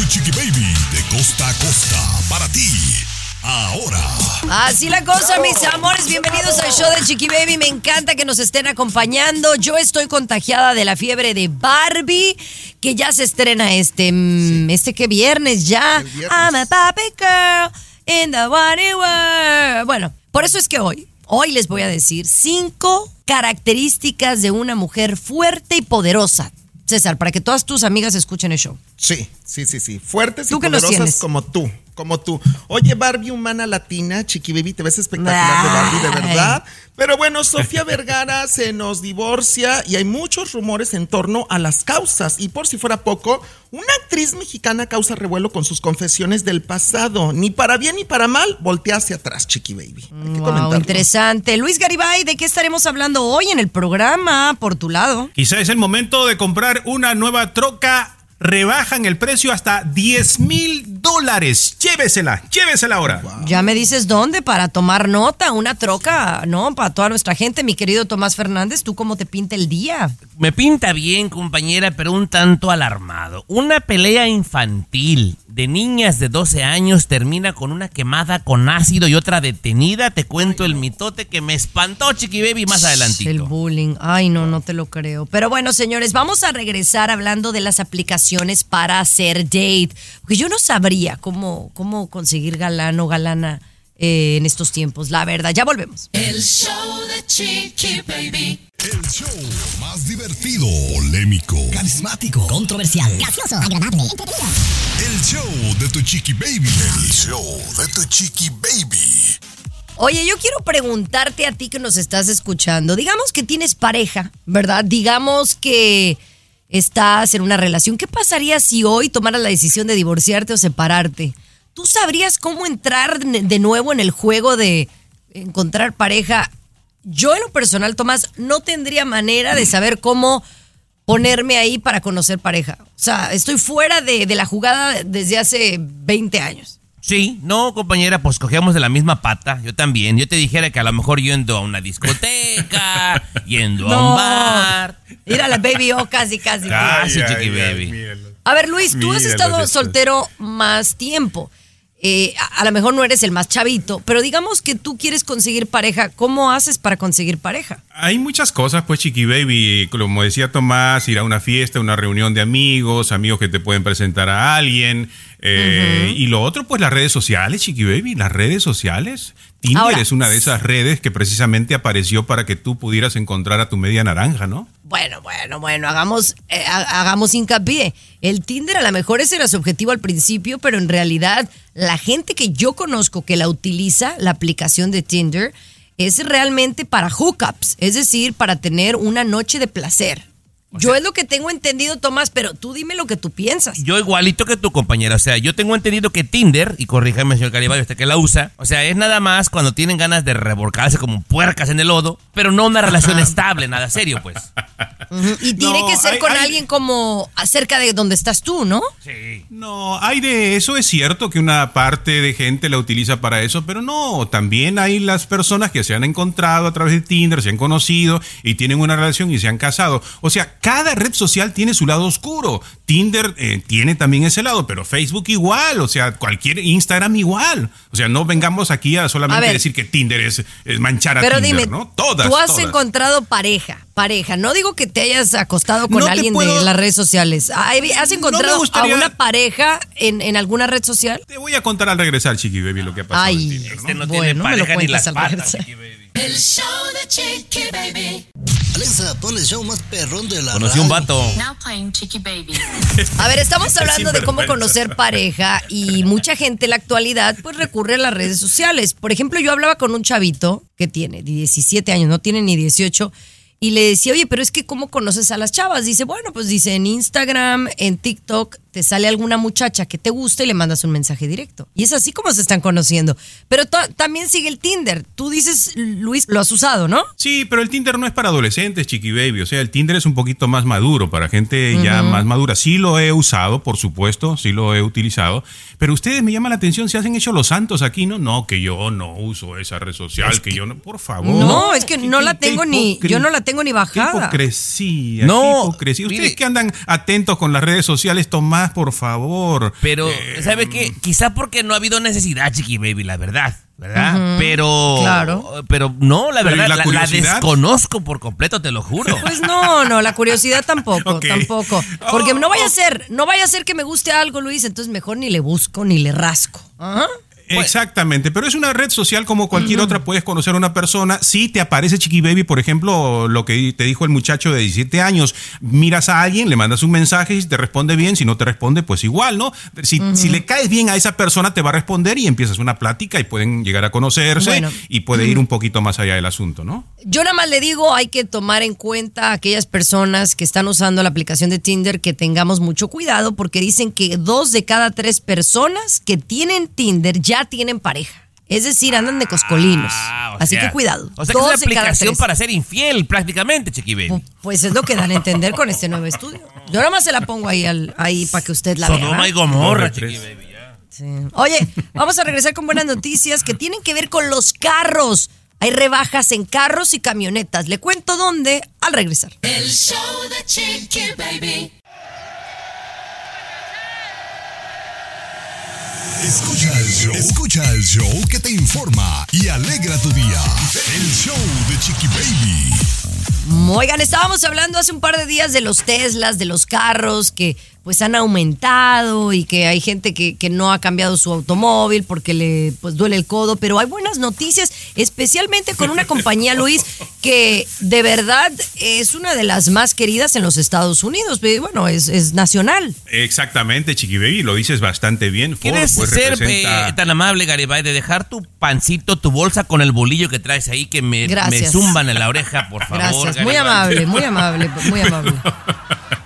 Tu Chiqui Baby de costa a costa para ti. Ahora. Así la cosa, mis amores. Bienvenidos al show de Chiqui Baby. Me encanta que nos estén acompañando. Yo estoy contagiada de la fiebre de Barbie, que ya se estrena este, mm, este que viernes ya. I'm a Barbie girl in the Wonder world. Bueno, por eso es que hoy, hoy les voy a decir cinco características de una mujer fuerte y poderosa. César, para que todas tus amigas escuchen el show. Sí, sí, sí, sí. Fuertes y ¿Tú qué los poderosas como tú, como tú. Oye, Barbie humana latina, Chiqui Baby, te ves espectacular de Barbie, de verdad. Pero bueno, Sofía Vergara se nos divorcia y hay muchos rumores en torno a las causas. Y por si fuera poco, una actriz mexicana causa revuelo con sus confesiones del pasado. Ni para bien ni para mal, voltea hacia atrás, Chiqui Baby. Hay que Wow, comentarlo. interesante. Luis Garibay, ¿de qué estaremos hablando hoy en el programa? Por tu lado. Quizá es el momento de comprar una nueva troca. Rebajan el precio hasta 10 mil dólares. Llévesela, llévesela ahora. Ya me dices dónde para tomar nota, una troca, ¿no? Para toda nuestra gente, mi querido Tomás Fernández, ¿tú cómo te pinta el día? Me pinta bien, compañera, pero un tanto alarmado. Una pelea infantil de niñas de 12 años termina con una quemada con ácido y otra detenida. Te cuento el mitote que me espantó, Chiqui Baby, más El adelantito. bullying. Ay, no, no te lo creo. Pero bueno, señores, vamos a regresar hablando de las aplicaciones para hacer date. Porque yo no sabría cómo, cómo conseguir galán o galana eh, en estos tiempos, la verdad. Ya volvemos. El show de Chiqui Baby. El show más divertido, polémico, carismático, Controversial. Gracioso. Agradable. Entretenido. el show de tu Chiqui Baby. El show de tu Chiqui Baby. Oye, yo quiero preguntarte a ti que nos estás escuchando. Digamos que tienes pareja, ¿verdad? Digamos que estás en una relación. ¿Qué pasaría si hoy tomaras la decisión de divorciarte o separarte? ¿Tú sabrías cómo entrar de nuevo en el juego de encontrar pareja? Yo en lo personal, Tomás, no tendría manera de saber cómo ponerme ahí para conocer pareja. O sea, estoy fuera de, de la jugada desde hace 20 años. Sí, no, compañera, pues cogíamos de la misma pata. Yo también. Yo te dijera que a lo mejor yendo a una discoteca, yendo a un bar. Ir a la baby o casi, casi. Casi, Chiqui Baby. A ver, Luis, tú has estado estos. soltero más tiempo. Eh, a, a lo mejor no eres el más chavito, pero digamos que tú quieres conseguir pareja. ¿Cómo haces para conseguir pareja? Hay muchas cosas, pues, Chiqui Baby. Como decía Tomás, ir a una fiesta, una reunión de amigos, amigos que te pueden presentar a alguien. eh, Y lo otro, pues, las redes sociales, Chiqui Baby. Las redes sociales. Tinder Ahora- es una de esas redes que precisamente apareció para que tú pudieras encontrar a tu media naranja, ¿no? Bueno, bueno, bueno, hagamos, eh, ha- hagamos hincapié. El Tinder a lo mejor ese era su objetivo al principio, pero en realidad la gente que yo conozco que la utiliza, la aplicación de Tinder, es realmente para hookups, es decir, para tener una noche de placer. Yo es lo que tengo entendido, Tomás, pero tú dime lo que tú piensas. Yo igualito que tu compañera, o sea, yo tengo entendido que Tinder, y corríjame señor Cariballo, usted que la usa, o sea, es nada más cuando tienen ganas de revolcarse como puercas en el lodo, pero no una relación estable, nada serio, pues. Y tiene No, que ser hay- con hay- alguien como acerca de donde estás tú, ¿no? Sí. No, hay de eso, es cierto que una parte de gente la utiliza para eso, pero no, también hay las personas que se han encontrado a través de Tinder, se han conocido y tienen una relación y se han casado. O sea, cada red social tiene su lado oscuro. Tinder eh, tiene también ese lado, pero Facebook igual, o sea, cualquier Instagram igual. O sea, no vengamos aquí a solamente A ver. decir que Tinder es, es manchar a Pero Tinder, dime, ¿no? Todas, tú has todas. encontrado pareja, pareja. No digo que te hayas acostado con No alguien puedo- de las redes sociales. ¿Has encontrado gustaría- a una pareja en, en alguna red social? Te voy a contar al regresar, Chiqui Baby, lo que ha pasado en Ay, Tinder, ¿no? Este no Bueno, tiene me lo pareja ni cuentas las al patas. regresar. Chiqui Baby. El show de Chiqui Baby. Alexa, pon el show más perrón de la Conocí un vato. Now playing Chiqui Baby. A ver, estamos hablando de cómo conocer pareja y mucha gente en la actualidad pues recurre a las redes sociales. Por ejemplo, yo hablaba con un chavito que tiene 17 años, no tiene ni 18, y le decía, oye, pero es que ¿cómo conoces a las chavas? Dice, bueno, pues dice, en Instagram, en TikTok, te sale alguna muchacha que te gusta y le mandas un mensaje directo. Y es así como se están conociendo. Pero también sigue el Tinder. Tú dices, Luis, lo has usado, ¿no? Sí, pero el Tinder no es para adolescentes, Chiqui Baby. O sea, el Tinder es un poquito más maduro, para gente ya más madura. Sí lo he usado, por supuesto, sí lo he utilizado. Pero ustedes me llaman la atención, se hacen hecho los santos aquí, ¿no? No, que yo no uso esa red social, que, yo no. Por favor. No, es que ¿Qué- no la tengo ni, yo no la tengo ni Qué bajada. hipocresía, No, qué hipocresía. Ustedes mire. que andan atentos con las redes sociales, Tomás, por favor. Pero, Eh, ¿sabe qué? Quizá porque no ha habido necesidad, Chiqui Baby, la verdad. ¿Verdad? Pero. claro. Pero no, la Pero, ¿y verdad, la la, la curiosidad? desconozco por completo, te lo juro. Pues no, no, la curiosidad tampoco, Ok. tampoco. Porque no vaya a ser, no vaya a ser que me guste algo, Luis, entonces mejor ni le busco ni le rasco. Ajá. Exactamente, pero es una red social como cualquier otra, puedes conocer a una persona, si te aparece Chiqui Baby, por ejemplo, lo que te dijo el muchacho de 17 años, miras a alguien, le mandas un mensaje y si te responde bien, si no te responde, pues igual, ¿no? Si, si le caes bien a esa persona, te va a responder y empiezas una plática y pueden llegar a conocerse Bueno. y puede ir un poquito más allá del asunto, ¿no? Yo nada más le digo, hay que tomar en cuenta a aquellas personas que están usando la aplicación de Tinder que tengamos mucho cuidado porque dicen que dos de cada tres personas que tienen Tinder ya tienen pareja. Es decir, andan de coscolinos. Ah, o Así sea, que cuidado. O sea, que es una aplicación para ser infiel, prácticamente, Chiqui Baby. Pu- Pues es lo que dan a entender con este nuevo estudio. Yo nada más se la pongo ahí, al- ahí para que usted la vea. Sodoma y. Gomorra. Sí. Oye, vamos a regresar con buenas noticias que tienen que ver con los carros. Hay rebajas en carros y camionetas. Le cuento dónde al regresar. El show de Chiqui Baby. Escucha el show. Escucha el show que te informa y alegra tu día. El show de Chiqui Baby. Oigan, estábamos hablando hace un par de días de los Teslas, de los carros que pues han aumentado y que hay gente que, que no ha cambiado su automóvil porque le pues duele el codo, pero hay buenas noticias, especialmente con una compañía, Luis, que de verdad es una de las más queridas en los Estados Unidos, bueno, es, es nacional. Exactamente, Chiqui Baby, lo dices bastante bien. Ford, ¿Quieres pues, ser representa- eh, tan amable, Garibay, de dejar tu pancito, tu bolsa con el bolillo que traes ahí que me, me zumban en la oreja, por favor? Gracias, muy amable, muy amable, muy amable.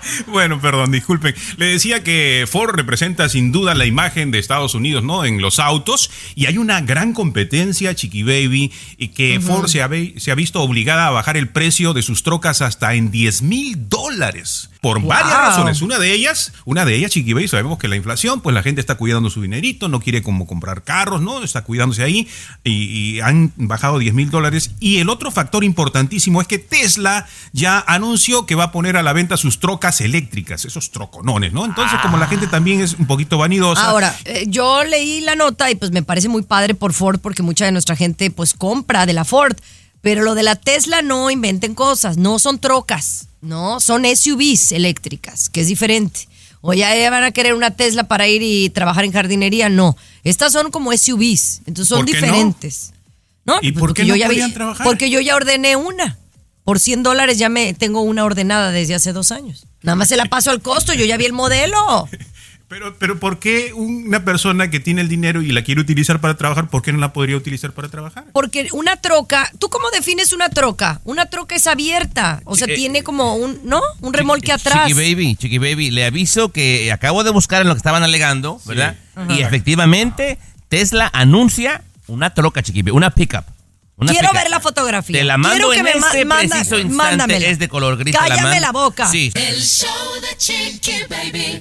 Bueno, perdón, disculpen. Le decía que Ford representa sin duda la imagen de Estados Unidos, ¿no? En los autos. Y hay una gran competencia, Chiqui Baby, y que Ford se ha, ve- se ha visto obligada a bajar el precio de sus trocas hasta en 10 mil dólares. Por varias razones. Una de ellas, una de ellas, Chiqui Baby, sabemos que la inflación, pues la gente está cuidando su dinerito, no quiere como comprar carros, ¿no? Está cuidándose ahí y, y han bajado 10 mil dólares. Y el otro factor importantísimo es que Tesla ya anunció que va a poner a la venta sus trocas eléctricas, esos troconones, ¿no? Entonces, como la gente también es un poquito vanidosa. Ahora, eh, yo leí la nota y pues me parece muy padre por Ford porque mucha de nuestra gente pues compra de la Ford. Pero lo de la Tesla no inventen cosas, no son trocas, no, son SUVs eléctricas, que es diferente. O ya ya van a querer una Tesla para ir y trabajar en jardinería, no. Estas son como SUVs, entonces son ¿Por qué no? diferentes. No, ¿Y pues por porque qué no yo ya vi- trabajar? Porque yo ya ordené una. Por 100 dólares ya me tengo una ordenada desde hace dos años. Nada más se la paso al costo, yo ya vi el modelo. Pero, pero ¿por qué una persona que tiene el dinero y la quiere utilizar para trabajar, ¿por qué no la podría utilizar para trabajar? Porque una troca, ¿tú cómo defines una troca? Una troca es abierta, o sea, Eh, tiene como un, ¿no? Un remolque atrás. Chiqui Baby, Chiqui Baby, le aviso que acabo de buscar en lo que estaban alegando, ¿verdad? Y efectivamente, Tesla anuncia una troca, Chiqui Baby, una pickup. Una Quiero ver la fotografía. Te la mando Quiero que en me este manda- preciso instante. mándamela. Es de color gris. Cállame la boca. Sí. El show de Chiqui Baby.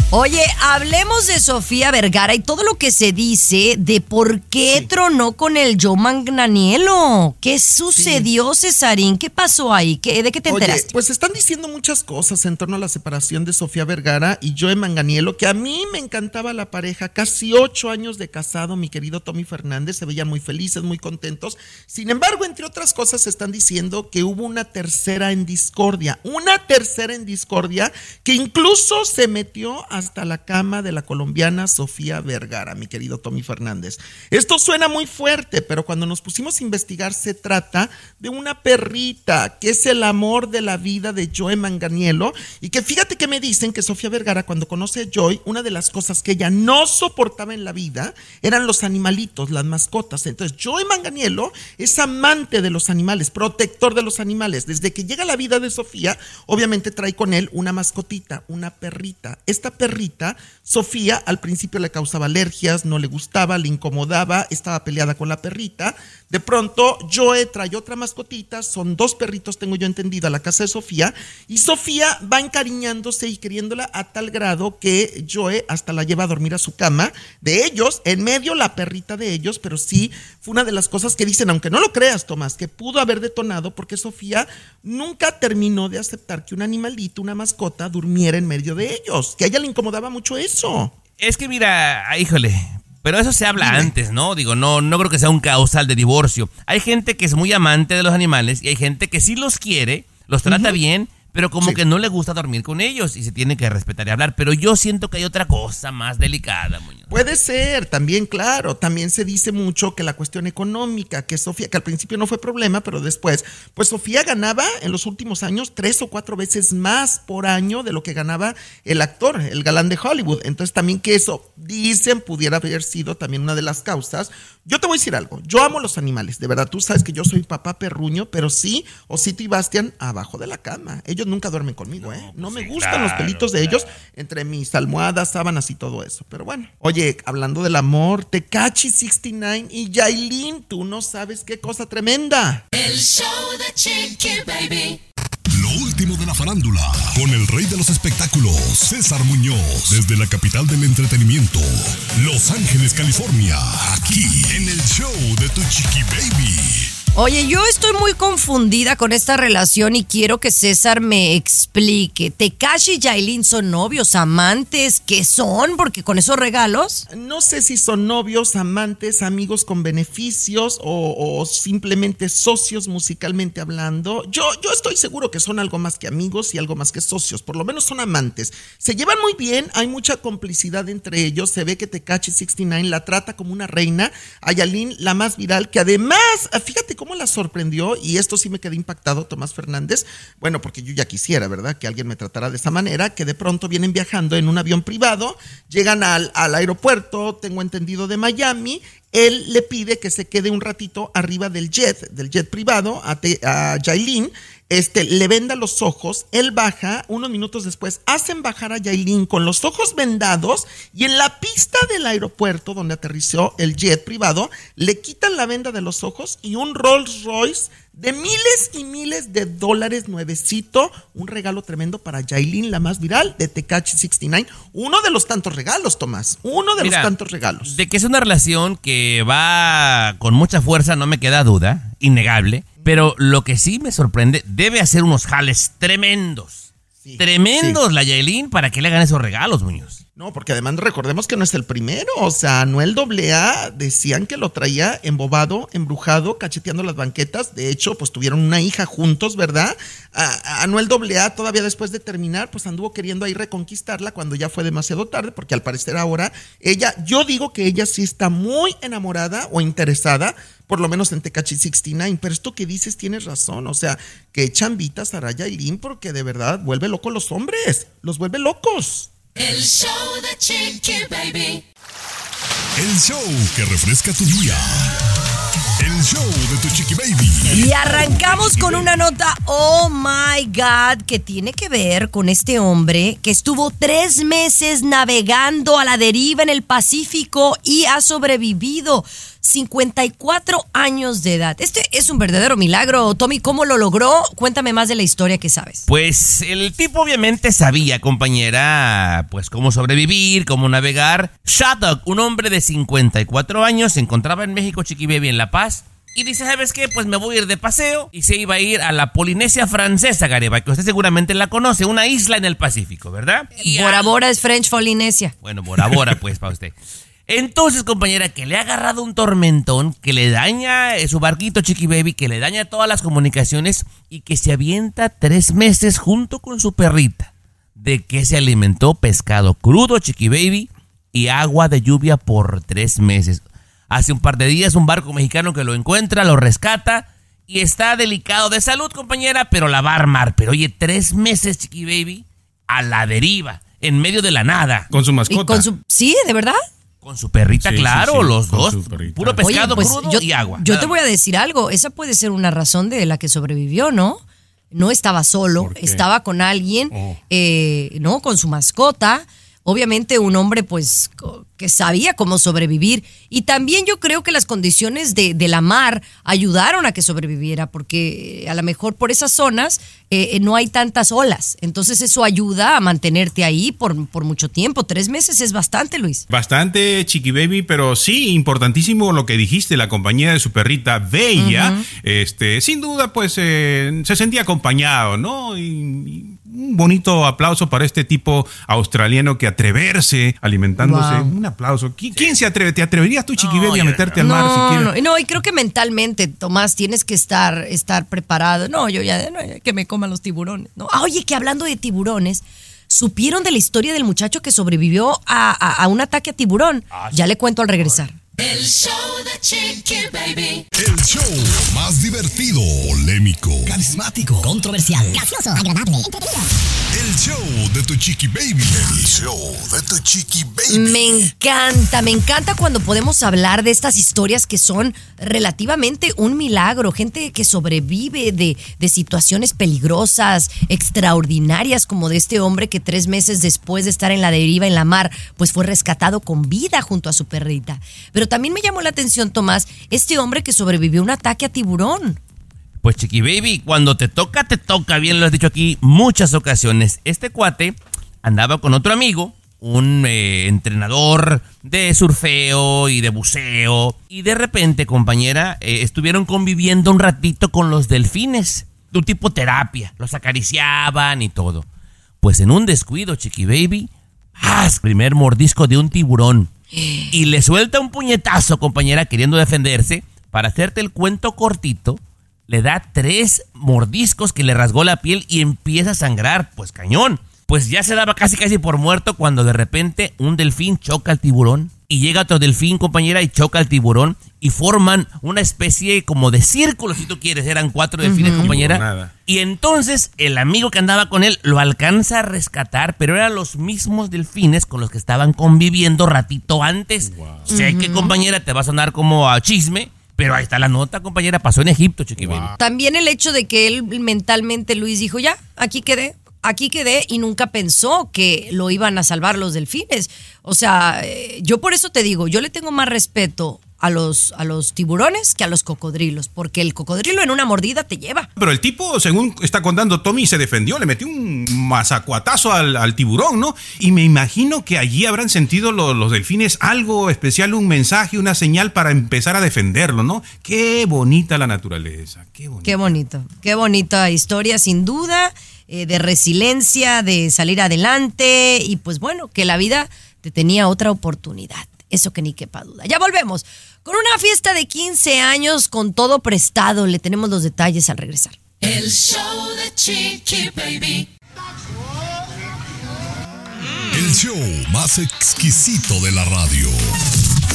Oye, hablemos de Sofía Vergara y todo lo que se dice de por qué tronó con el Joe Magnanielo. ¿Qué sucedió, Cesarín? ¿Qué pasó ahí? ¿Qué, ¿De qué te Oye, enteraste? pues están diciendo muchas cosas en torno a la separación de Sofía Vergara y Joe Manganiello, que a mí me encantaba la pareja, casi ocho años de casado, mi querido Tommy Fernández, se veían muy felices, muy contentos. Sin embargo, entre otras cosas, están diciendo que hubo una tercera en discordia, una tercera en discordia que incluso se metió hasta la cama de la colombiana Sofía Vergara, mi querido Tommy Fernández. Esto suena muy fuerte, pero cuando nos pusimos a investigar se trata de una perrita que es el amor de la vida de Joe Manganiello y que fíjate que me dicen que Sofía Vergara cuando conoce a Joy, una de las cosas que ella no soportaba en la vida eran los animalitos, las mascotas. Entonces Joe Manganiello es amante de los animales, protector de los animales. Desde que llega la vida de Sofía, obviamente trae con él una mascotita, una perrita. Esta perrita, Sofía al principio le causaba alergias, no le gustaba, le incomodaba, estaba peleada con la perrita. De pronto, Joe trae otra mascotita, son dos perritos, tengo yo entendido, a la casa de Sofía, y Sofía va encariñándose y queriéndola a tal grado que Joe hasta la lleva a dormir a su cama de ellos, en medio la perrita de ellos, pero sí fue una de las cosas que dicen, aunque no lo creas, Tomás, que pudo haber detonado porque Sofía nunca terminó de aceptar que un animalito, una mascota, durmiera en medio de ellos, que a ella le incomodaba mucho eso. Es que mira, ah, híjole, pero eso se habla antes, ¿no? Digo, no, no creo que sea un causal de divorcio. Hay gente que es muy amante de los animales y hay gente que sí los quiere, los trata bien, pero como que no le gusta dormir con ellos y se tiene que respetar y hablar. Pero yo siento que hay otra cosa más delicada, Muñoz. Puede ser, también claro, también se dice mucho que la cuestión económica, que Sofía, que al principio no fue problema, pero después, pues Sofía ganaba en los últimos años tres o cuatro veces más por año de lo que ganaba el actor, el galán de Hollywood. Entonces también que eso, dicen, pudiera haber sido también una de las causas. Yo te voy a decir algo, yo amo los animales, de verdad, tú sabes que yo soy papá perruño, pero sí, Osito y Bastian abajo de la cama. Ellos nunca duermen conmigo, ¿eh? No me gustan los pelitos de ellos entre mis almohadas, sábanas y todo eso. Pero bueno, oye, hablando del amor, Tecachi 69 y Yailin, tú no sabes qué cosa tremenda. El show de Chiqui Baby. Lo último de la farándula, con el rey de los espectáculos, César Muñoz, desde la capital del entretenimiento, Los Ángeles, California, aquí en el show de Tu Chiqui Baby. Oye, yo estoy muy confundida con esta relación y quiero que César me explique. ¿Tekashi y Yailin son novios, amantes? ¿Qué son? Porque con esos regalos. No sé si son novios, amantes, amigos con beneficios o, simplemente socios musicalmente hablando. Yo, yo estoy seguro que son algo más que amigos y algo más que socios. Por lo menos son amantes. Se llevan muy bien, hay mucha complicidad entre ellos. Se ve que Tekachi 69 la trata como una reina. A Yailin, la más viral, que además, fíjate cómo la sorprendió, y esto sí me quedé impactado, Tomás Fernández. Bueno, porque yo ya quisiera, ¿verdad? Que alguien me tratara de esa manera, que de pronto vienen viajando en un avión privado, llegan al, aeropuerto, tengo entendido, de Miami. Él le pide que se quede un ratito arriba del jet, del jet privado, a, a Yailin. Este, le venda los ojos, él baja, unos minutos después hacen bajar a Yailin con los ojos vendados y en la pista del aeropuerto donde aterrizó el jet privado, le quitan la venda de los ojos y un Rolls Royce de miles y miles de dólares nuevecito, un regalo tremendo para Yailin, la más viral de Tecachi 69, uno de los tantos regalos, Tomás, uno de Mira, los tantos regalos. De que es una relación que va con mucha fuerza, no me queda duda, innegable. Pero lo que sí me sorprende, debe hacer unos jales tremendos. tremendos la Yailin para que le hagan esos regalos, Muñoz. No, porque además recordemos que no es el primero. O sea, Anuel AA decían que lo traía embobado, embrujado, cacheteando las banquetas. De hecho, pues tuvieron una hija juntos, ¿verdad? Anuel AA todavía después de terminar, pues anduvo queriendo ahí reconquistarla cuando ya fue demasiado tarde, porque al parecer ahora ella, yo digo que ella sí está muy enamorada o interesada, por lo menos en Tecachi 69. Pero esto que dices tienes razón. O sea, que chambitas a Raya y porque de verdad vuelve loco los hombres. Los vuelve locos. El show de Chiqui Baby. El show que refresca tu día. El show de tu chiqui baby. Y arrancamos con una nota, oh my God, que tiene que ver con este hombre que estuvo tres meses navegando a la deriva en el Pacífico y ha sobrevivido. 54 años de edad. Este es un verdadero milagro. Tommy, ¿cómo lo logró? Cuéntame más de la historia que sabes. Pues el tipo obviamente sabía, compañera, pues cómo sobrevivir, cómo navegar. Shattuck, un hombre de 54 años, se encontraba en México, Chiquibaby, en La Paz. Y dice, ¿sabes qué? Pues me voy a ir de paseo. Y se iba a ir a la Polinesia Francesa, Gareba, que usted seguramente la conoce, una isla en el Pacífico, ¿verdad? Y Bora al- Bora es French Polinesia. Bueno, Bora Bora, pues, para usted. Entonces, compañera, que le ha agarrado un tormentón, que le daña eh, su barquito Chiqui Baby, que le daña todas las comunicaciones y que se avienta tres meses junto con su perrita. De que se alimentó pescado crudo Chiqui Baby y agua de lluvia por tres meses. Hace un par de días un barco mexicano que lo encuentra, lo rescata y está delicado de salud, compañera, pero la va a armar. Pero oye, tres meses Chiqui Baby a la deriva, en medio de la nada. Con su Y mascota. con su, sí, de verdad. Con su perrita, Sí, claro, sí, los con dos. Puro Oye, pescado pues, crudo yo, y agua. Yo te voy a decir algo. Esa puede ser una razón de la que sobrevivió, ¿no? No estaba solo, estaba con alguien, Oh. eh, ¿no? Con su mascota. Obviamente un hombre, pues, que sabía cómo sobrevivir. Y también yo creo que las condiciones de, de la mar ayudaron a que sobreviviera, porque eh, a lo mejor por esas zonas eh, eh, no hay tantas olas. Entonces eso ayuda a mantenerte ahí por, por mucho tiempo. Tres meses es bastante, Luis. Bastante chiqui baby, pero sí, importantísimo lo que dijiste, la compañía de su perrita Bella, este, sin duda, pues eh, se sentía acompañado, ¿no? Y, y un bonito aplauso para este tipo australiano que atreverse alimentándose. Wow. Un aplauso. ¿Qui- ¿Quién se atreve? ¿Te atreverías tú, chiqui No, a meterte no. al mar no, siquiera? no, no, y creo que mentalmente, Tomás, tienes que estar, estar preparado. No, yo ya, no, ya que me coman los tiburones. No. Ah, oye, que hablando de tiburones, ¿supieron de la historia del muchacho que sobrevivió a, a- a un ataque a tiburón? ya le cuento al regresar. El show de Chiqui Baby. El show más divertido, polémico, Carismático, controversial, gracioso, agradable, entretenido. el show de tu chiqui baby. El show de tu chiqui baby. Me encanta, me encanta cuando podemos hablar de estas historias que son relativamente un milagro, gente que sobrevive de, de situaciones peligrosas, extraordinarias, como de este hombre que tres meses después de estar en la deriva en la mar, pues fue rescatado con vida junto a su perrita. Pero también me llamó la atención, Tomás, este hombre que sobrevivió a un ataque a tiburón. Pues Chiqui Baby, cuando te toca, te toca, bien lo has dicho aquí muchas ocasiones. Este cuate andaba con otro amigo, un eh, entrenador de surfeo y de buceo, y de repente, compañera, eh, estuvieron conviviendo un ratito con los delfines, de un tipo terapia, los acariciaban y todo. Pues en un descuido, Chiqui Baby, ¡paz! primer mordisco de un tiburón. Y le suelta un puñetazo, compañera, queriendo defenderse. Para hacerte el cuento cortito, le da tres mordiscos que le rasgó la piel y empieza a sangrar. Pues cañón. Pues ya se daba casi casi por muerto cuando de repente un delfín choca al tiburón. Y llega otro delfín, compañera, y choca al tiburón. Y forman una especie como de círculo, si tú quieres. Eran cuatro delfines, compañera. Y entonces el amigo que andaba con él lo alcanza a rescatar, pero eran los mismos delfines con los que estaban conviviendo ratito antes. Sé que, compañera, te va a sonar como a chisme, pero ahí está la nota, compañera. Pasó en Egipto, Chiqui Baby. También el hecho de que él mentalmente, Luis, dijo, ya, aquí quedé, aquí quedé y nunca pensó que lo iban a salvar los delfines. O sea, eh, yo por eso te digo, yo le tengo más respeto a los, a los tiburones que a los cocodrilos, porque el cocodrilo en una mordida te lleva. Pero el tipo, según está contando Tommy, se defendió, le metió un mazacuatazo al, al tiburón, ¿no? Y me imagino que allí habrán sentido lo- los delfines algo especial, un mensaje, una señal para empezar a defenderlo, ¿no? Qué bonita la naturaleza, qué bonita. Qué bonito, qué bonita historia, sin duda, eh, de resiliencia, de salir adelante y pues bueno, que la vida te tenía otra oportunidad. Eso que ni quepa duda. Ya volvemos con una fiesta de 15 años con todo prestado. Le tenemos los detalles al regresar. El show de Chiqui Baby. El show más exquisito de la radio.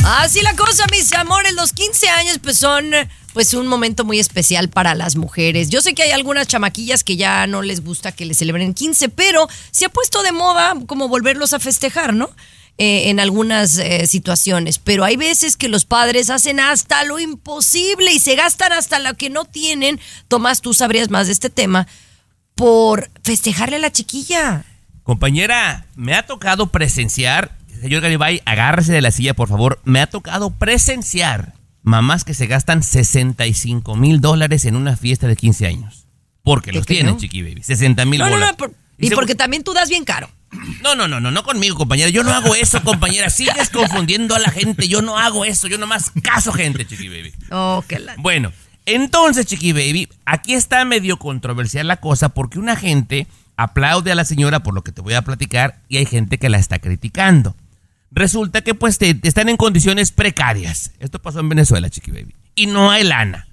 Así la cosa, mis amores, los 15 años pues son pues un momento muy especial para las mujeres. Yo sé que hay algunas chamaquillas que ya no les gusta que les celebren 15, pero se ha puesto de moda como volverlos a festejar, ¿no? eh, en algunas eh, situaciones, pero hay veces que los padres hacen hasta lo imposible y se gastan hasta lo que no tienen. Tomás, tú sabrías más de este tema por festejarle a la chiquilla. Compañera, me ha tocado presenciar, señor Garibay, agárrese de la silla, por favor. Me ha tocado presenciar mamás que se gastan 65 mil dólares en una fiesta de 15 años. Porque ¿Qué los tienen, chiqui baby. 60 mil No, no, bolas. no, por- y porque también tú das bien caro. No, no, no, no, no conmigo, compañera. Yo no hago eso, compañera. Sigues confundiendo a la gente. Yo no hago eso. Yo nomás caso gente, chiqui baby. Oh, la... Bueno, entonces, Chiqui Baby, aquí está medio controversial la cosa porque una gente aplaude a la señora por lo que te voy a platicar y hay gente que la está criticando. Resulta que pues te- están en condiciones precarias. Esto pasó en Venezuela, Chiqui Baby. Y no hay lana.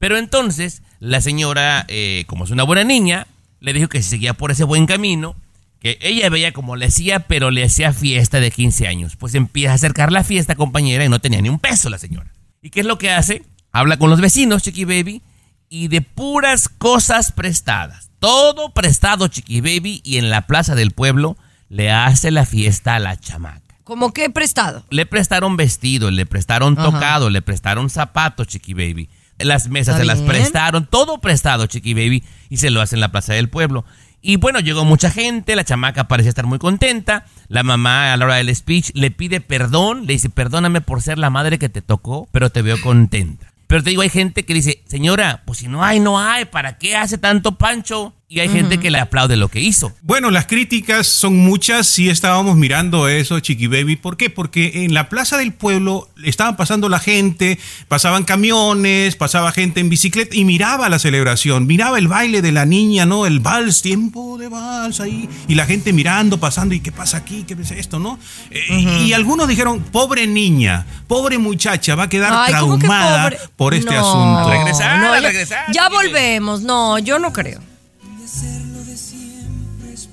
Pero entonces, la señora, eh, como es una buena niña, le dijo que si seguía por ese buen camino, que ella veía como le hacía, pero le hacía fiesta de 15 años. Pues empieza a acercar la fiesta, compañera, y no tenía ni un peso la señora. ¿Y qué es lo que hace? Habla con los vecinos, Chiqui Baby, y de puras cosas prestadas. Todo prestado, Chiqui Baby, y en la plaza del pueblo le hace la fiesta a la chamaca. ¿Cómo que he prestado? Le prestaron vestido, le prestaron Ajá. tocado, le prestaron zapatos, Chiqui Baby. Las mesas se las prestaron, todo prestado, Chiqui Baby, y se lo hace en la plaza del pueblo. Y bueno, llegó mucha gente, la chamaca parece estar muy contenta. La mamá a la hora del speech le pide perdón, le dice, perdóname por ser la madre que te tocó, pero te veo contenta. Pero te digo, hay gente que dice, señora, pues si no hay, no hay, ¿para qué hace tanto pancho? Y hay gente que le aplaude lo que hizo. Bueno, las críticas son muchas. Sí estábamos mirando eso, Chiqui Baby. ¿Por qué? Porque en la plaza del pueblo estaban pasando la gente, pasaban camiones, pasaba gente en bicicleta y miraba la celebración, miraba el baile de la niña, ¿no? El vals, tiempo de vals ahí. Y la gente mirando, pasando, ¿y qué pasa aquí? ¿Qué es esto, no? Eh, Y algunos dijeron, pobre niña, pobre muchacha, va a quedar Ay, ¿cómo que traumada por este No. asunto. Regresar, No, ya, regresar, ya volvemos. No, yo no creo.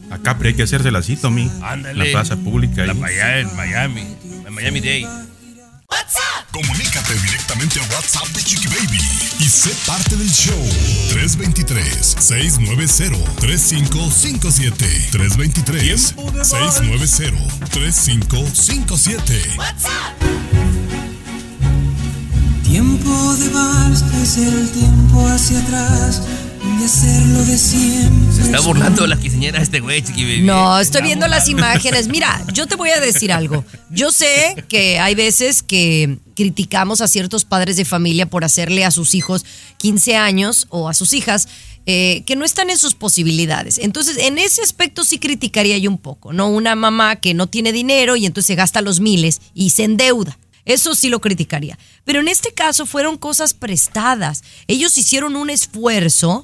Acá pero hay que hacerse así, Tommy. Ándale. La plaza pública. ahí. allá en Miami, en Miami Day. Comunícate directamente a WhatsApp de Chiqui Baby y sé parte del show. 323-690-3557. 323-690-3557. Tiempo de vals es el tiempo hacia atrás de hacerlo de siempre. Se está burlando de la quinceañera este güey, Chiqui Baby. No, estoy viendo las imágenes. Mira, yo te voy a decir algo. Yo sé que hay veces que criticamos a ciertos padres de familia por hacerle a sus hijos 15 años o a sus hijas eh, que no están en sus posibilidades. Entonces, en ese aspecto sí criticaría yo un poco, ¿no? Una mamá que no tiene dinero y entonces se gasta los miles y se endeuda. Eso sí lo criticaría. Pero en este caso fueron cosas prestadas. Ellos hicieron un esfuerzo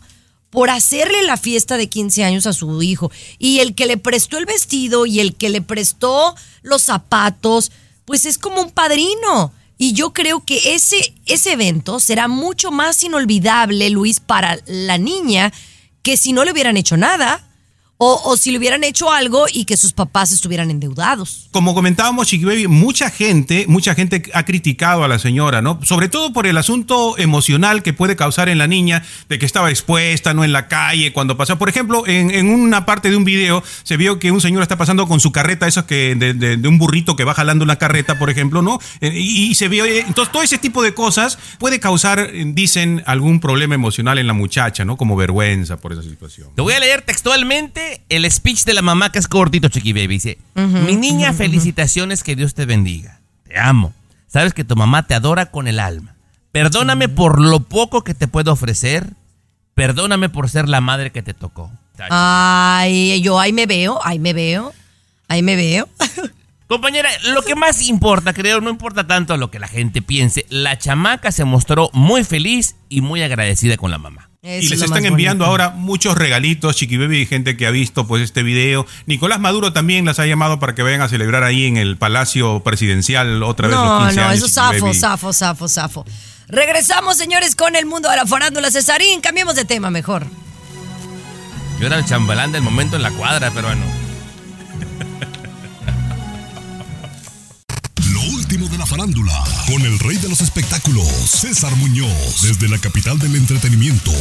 por hacerle la fiesta de 15 años a su hijo. Y el que le prestó el vestido y el que le prestó los zapatos, pues es como un padrino. Y yo creo que ese, ese evento será mucho más inolvidable, Luis, para la niña que si no le hubieran hecho nada o, o si le hubieran hecho algo y que sus papás estuvieran endeudados. Como comentábamos, Chiqui Baby, mucha gente, mucha gente ha criticado a la señora, ¿no? Sobre todo por el asunto emocional que puede causar en la niña, de que estaba expuesta, ¿no? En la calle, cuando pasó. Por ejemplo, en, en una parte de un video se vio que un señor está pasando con su carreta, esos que, de, de- de un burrito que va jalando una carreta, por ejemplo, ¿no? Eh, Y, y se vio, eh, entonces todo ese tipo de cosas puede causar, eh, dicen, algún problema emocional en la muchacha, ¿no? Como vergüenza por esa situación. Te voy a leer textualmente el speech de la mamá que es cortito, Chiqui Baby. Dice, mi niña, felicitaciones, que Dios te bendiga. Te amo. Sabes que tu mamá te adora con el alma. Perdóname por lo poco que te puedo ofrecer. Perdóname por ser la madre que te tocó. Ay, yo ahí me veo, ahí me veo, ahí me veo. Compañera, lo que más importa, creo, no importa tanto lo que la gente piense. La chamaca se mostró muy feliz y muy agradecida con la mamá. Y les están enviando ahora muchos regalitos, Chiqui Baby, y gente que ha visto pues este video. Nicolás Maduro también las ha llamado para que vayan a celebrar ahí en el Palacio Presidencial otra vez los No, 15 no, años. eso Chiqui zafo, zafo, zafo, zafo. Regresamos, señores, con el mundo de la farándula Cesarín. Cambiemos de tema mejor. Yo era el chambelán del momento en la cuadra, pero bueno. De la farándula, con el rey de los espectáculos, César Muñoz, desde la capital del entretenimiento,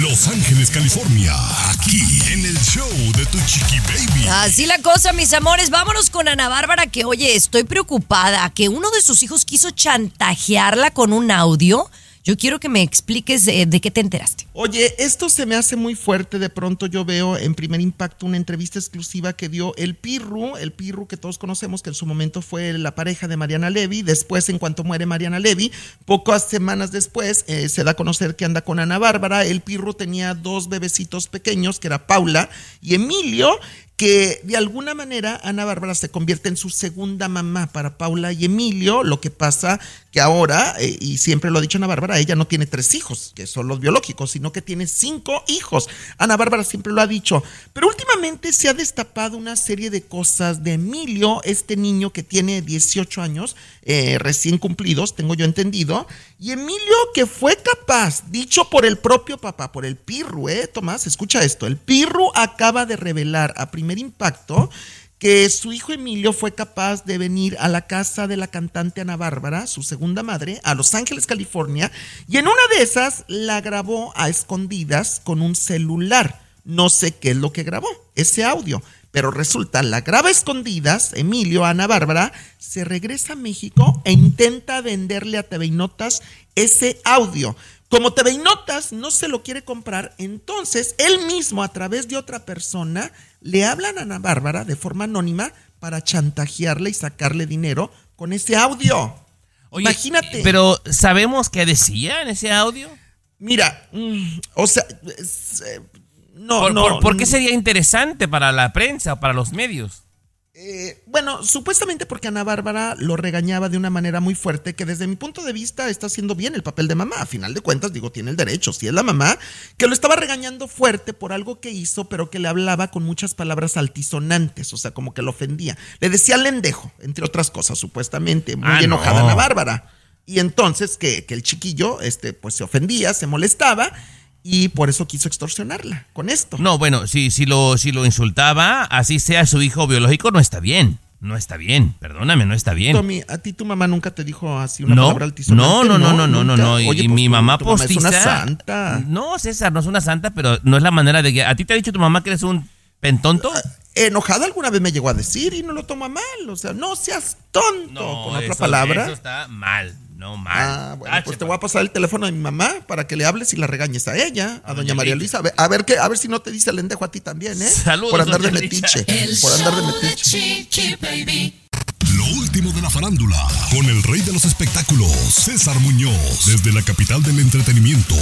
Los Ángeles, California, aquí en el show de Tu Chiqui Baby. Así la cosa, mis amores. Vámonos con Ana Bárbara, que oye, estoy preocupada que uno de sus hijos quiso chantajearla con un audio. Yo quiero que me expliques eh, de qué te enteraste. Oye, esto se me hace muy fuerte. De pronto yo veo en primer impacto una entrevista exclusiva que dio el Pirru, el Pirru que todos conocemos, que en su momento fue la pareja de Mariana Levy. Después, en cuanto muere Mariana Levy, pocas semanas después eh, se da a conocer que anda con Ana Bárbara. El Pirru tenía dos bebecitos pequeños, que era Paula y Emilio que de alguna manera Ana Bárbara se convierte en su segunda mamá para Paula y Emilio, lo que pasa que ahora, eh, y siempre lo ha dicho Ana Bárbara, ella no tiene tres hijos, que son los biológicos, sino que tiene cinco hijos. Ana Bárbara siempre lo ha dicho, pero últimamente se ha destapado una serie de cosas de Emilio, este niño que tiene 18 años, eh, recién cumplidos, tengo yo entendido, y Emilio que fue capaz, dicho por el propio papá, por el Pirru, ¿eh, Tomás? Escucha esto, el Pirru acaba de revelar a primer impacto que su hijo Emilio fue capaz de venir a la casa de la cantante Ana Bárbara, su segunda madre, a Los Ángeles, California, y en una de esas la grabó a escondidas con un celular. No sé qué es lo que grabó, ese audio, pero resulta, la graba escondidas, Emilio, Ana Bárbara, se regresa a México e intenta venderle a TV Notas ese audio. Como TV y Notas no se lo quiere comprar, entonces él mismo a través de otra persona le hablan a Ana Bárbara de forma anónima para chantajearle y sacarle dinero con ese audio. Imagínate. Pero ¿sabemos qué decía en ese audio? Mira, mm, o sea, es, eh, no, ¿Por, no. por- por qué sería interesante para la prensa o para los medios? Eh, bueno, supuestamente porque Ana Bárbara lo regañaba de una manera muy fuerte, que desde mi punto de vista está haciendo bien el papel de mamá. A final de cuentas, digo, tiene el derecho, si es la mamá, que lo estaba regañando fuerte por algo que hizo, pero que le hablaba con muchas palabras altisonantes, o sea, como que lo ofendía. Le decía lendejo, entre otras cosas, supuestamente, muy Ah, enojada no. Ana Bárbara. Y entonces que, que el chiquillo, este, pues se ofendía, se molestaba. Y por eso quiso extorsionarla con esto. No, bueno, si, si, lo, si lo insultaba, así sea su hijo biológico, no está bien. No está bien, perdóname, no está bien. Tommy, a ti tu mamá nunca te dijo así una No, palabra altisonante. no, no, no, no, no, no, no. Y, Oye, y pues mi mamá tu mamá postiza. Es una santa. No, César, no es una santa, pero no es la manera de que. ¿A ti te ha dicho tu mamá que eres un pentonto? Enojada alguna vez me llegó a decir y no lo toma mal. O sea, no seas tonto. con otra eso- palabra. Eso está mal, no mal. Ah, bueno, Tache, pues te voy a pasar el teléfono de mi mamá para que le hables y la regañes a ella, a doña María. Luisa. A ver, a ver, qué, a ver si no te dice el lendejo a ti también, ¿eh? Saludos, Por andar de metiche. Por andar de metiche. Chiqui Baby. Lo último de la farándula, con el rey de los espectáculos, César Muñoz, desde la capital del entretenimiento,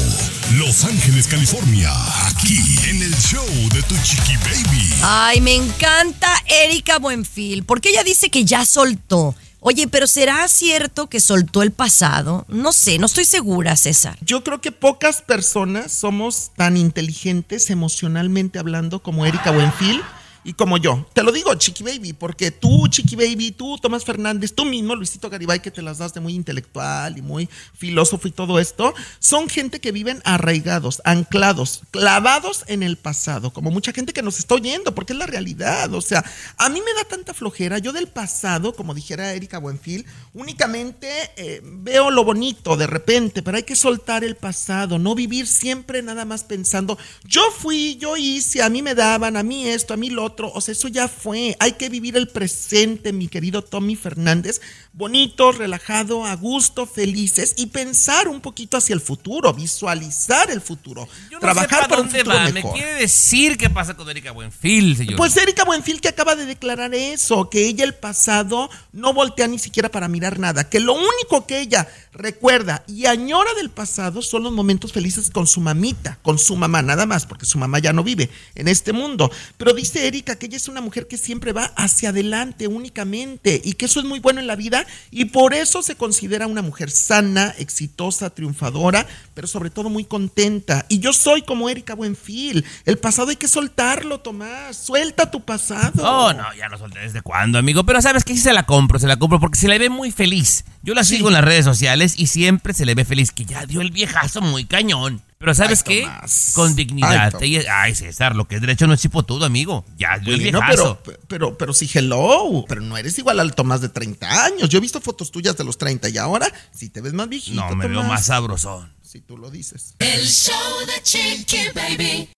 Los Ángeles, California, aquí en el show de Tu Chiqui Baby. Ay, me encanta Erika Buenfil, porque ella dice que ya soltó. Oye, pero ¿será cierto que soltó el pasado? No sé, no estoy segura, César. Yo creo que pocas personas somos tan inteligentes emocionalmente hablando como Erika Buenfil y como yo. Te lo digo, Chiqui Baby, porque tú, Chiqui Baby, tú, Tomás Fernández, tú mismo, Luisito Garibay, que te las das de muy intelectual y muy filósofo y todo esto, son gente que viven arraigados, anclados, clavados en el pasado, como mucha gente que nos está oyendo, porque es la realidad. O sea, a mí me da tanta flojera. Yo del pasado, como dijera Erika Buenfil, únicamente eh, veo lo bonito de repente, pero hay que soltar el pasado, no vivir siempre nada más pensando, yo fui, yo hice, a mí me daban, a mí esto, a mí lo otro. O sea, eso ya fue. Hay que vivir el presente, mi querido Tommy Fernández, bonito, relajado, a gusto, felices y pensar un poquito hacia el futuro, visualizar el futuro, Yo no sé trabajar para un futuro va. mejor. ¿Me quiere decir qué pasa con Erika Buenfil, señor? Pues Erika Buenfil que acaba de declarar eso, que ella el pasado no voltea ni siquiera para mirar nada, que lo único que ella recuerda y añora del pasado son los momentos felices con su mamita, con su mamá, nada más, porque su mamá ya no vive en este mundo. Pero dice Erika que ella es una mujer que siempre va hacia adelante únicamente y que eso es muy bueno en la vida y por eso se considera una mujer sana, exitosa, triunfadora, pero sobre todo muy contenta. Y yo soy como Erika Buenfil. El pasado hay que soltarlo, Tomás. Suelta tu pasado. Oh, no, ya lo solté desde cuándo, amigo. Pero sabes que sí se la compro, se la compro porque se le ve muy feliz. Yo la sigo en las redes sociales y siempre se le ve feliz, que ya dio el viejazo muy cañón. Pero ¿sabes Ay, qué? Tomás. Con dignidad. Ay, Ay, César, lo que es derecho no es chipotudo, amigo. Ya, yo Bueno, viejazo. pero, pero, pero sí, hello. Pero no eres igual al Tomás de 30 años. Yo he visto fotos tuyas de los 30 y ahora sí te ves más viejito. No, me veo más sabrosón. Si tú lo dices. El show de Chiqui Baby.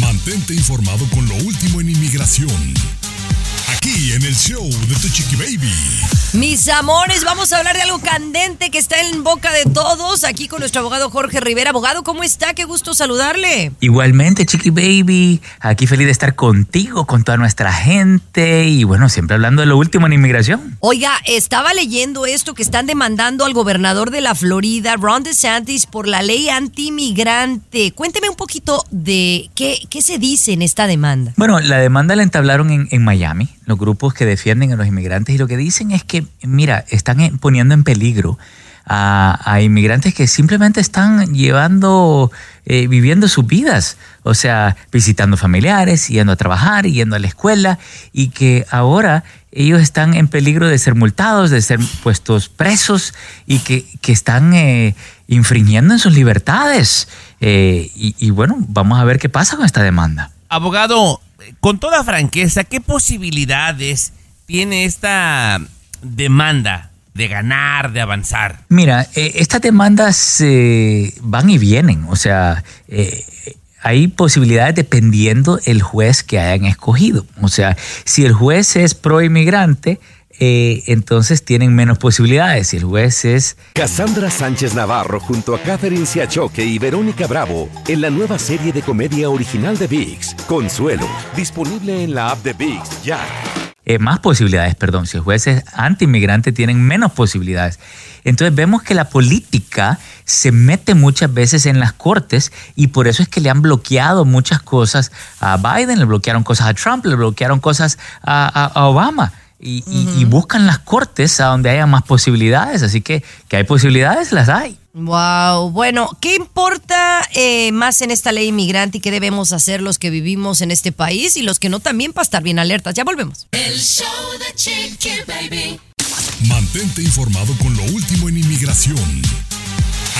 Mantente informado con lo último en inmigración. Aquí en el show de Tu Chiqui Baby. Mis amores, vamos a hablar de algo candente que está en boca de todos. Aquí con nuestro abogado Jorge Rivera. Abogado, ¿cómo está? Qué gusto saludarle. Igualmente, Chiqui Baby, aquí feliz de estar contigo, con toda nuestra gente y bueno, siempre hablando de lo último en inmigración. Oiga, estaba leyendo esto que están demandando al gobernador de la Florida, Ron DeSantis, por la ley antimigrante. Cuénteme un poquito de qué, qué se dice en esta demanda. Bueno, la demanda la entablaron en, en Miami, los grupos que defienden a los inmigrantes y lo que dicen es que, mira, están en- poniendo en peligro a, inmigrantes que simplemente están llevando, eh, viviendo sus vidas, o sea, visitando familiares, yendo a trabajar, yendo a la escuela y que ahora ellos están en peligro de ser multados, de ser puestos presos y que, que están eh, infringiendo en sus libertades. Eh, y, y bueno, vamos a ver qué pasa con esta demanda. Abogado, con toda franqueza, ¿qué posibilidades tiene esta demanda de ganar, de avanzar? Mira, eh, estas demandas eh, van y vienen, o sea, eh, hay posibilidades dependiendo el juez que hayan escogido. O sea, si el juez es pro inmigrante, eh, entonces tienen menos posibilidades. Si el juez es Cassandra Sánchez Navarro junto a Catherine Siachoque y Verónica Bravo en la nueva serie de comedia original de VIX, Consuelo, disponible en la app de VIX ya. eh, más posibilidades, perdón. Si el juez es anti-inmigrante, tienen menos posibilidades. Entonces vemos que la política se mete muchas veces en las cortes y por eso es que le han bloqueado muchas cosas a Biden, le bloquearon cosas a Trump, le bloquearon cosas a, a- a Obama. Y, y- y buscan las cortes a donde haya más posibilidades. Así que que hay posibilidades, las hay. Wow, bueno, ¿qué importa eh, más en esta ley inmigrante y qué debemos hacer los que vivimos en este país y los que no también para estar bien alertas? Ya volvemos. El show de Chiqui Baby. Mantente informado con lo último en inmigración.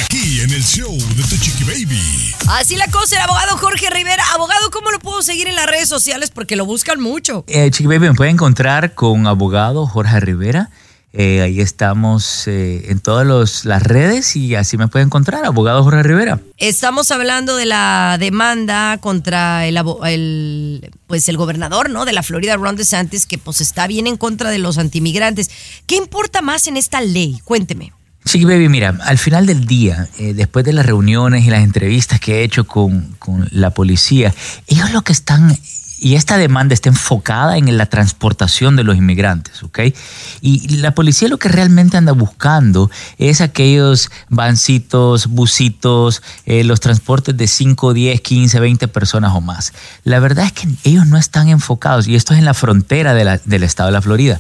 Aquí en el show de Tu Chiqui Baby. Así la cosa, el abogado Jorge Rivera. Abogado, ¿cómo lo puedo seguir en las redes sociales? Porque lo buscan mucho. Eh, Chiqui Baby me puede encontrar con abogado Jorge Rivera. Eh, ahí estamos eh, en todas los- las redes y así me puede encontrar, abogado Jorge Rivera. Estamos hablando de la demanda contra el, pues el gobernador, ¿no? De la Florida, Ron DeSantis, que pues está bien en contra de los antimigrantes. ¿Qué importa más en esta ley? Cuénteme. Chiqui Baby, mira, al final del día, eh, después de las reuniones y las entrevistas que he hecho con, con la policía, ellos lo que están, y esta demanda está enfocada en la transportación de los inmigrantes, ¿ok? Y la policía lo que realmente anda buscando es aquellos vancitos, busitos, eh, los transportes de 5, 10, 15, 20 personas o más. La verdad es que ellos no están enfocados, y esto es en la frontera de la- del estado de la Florida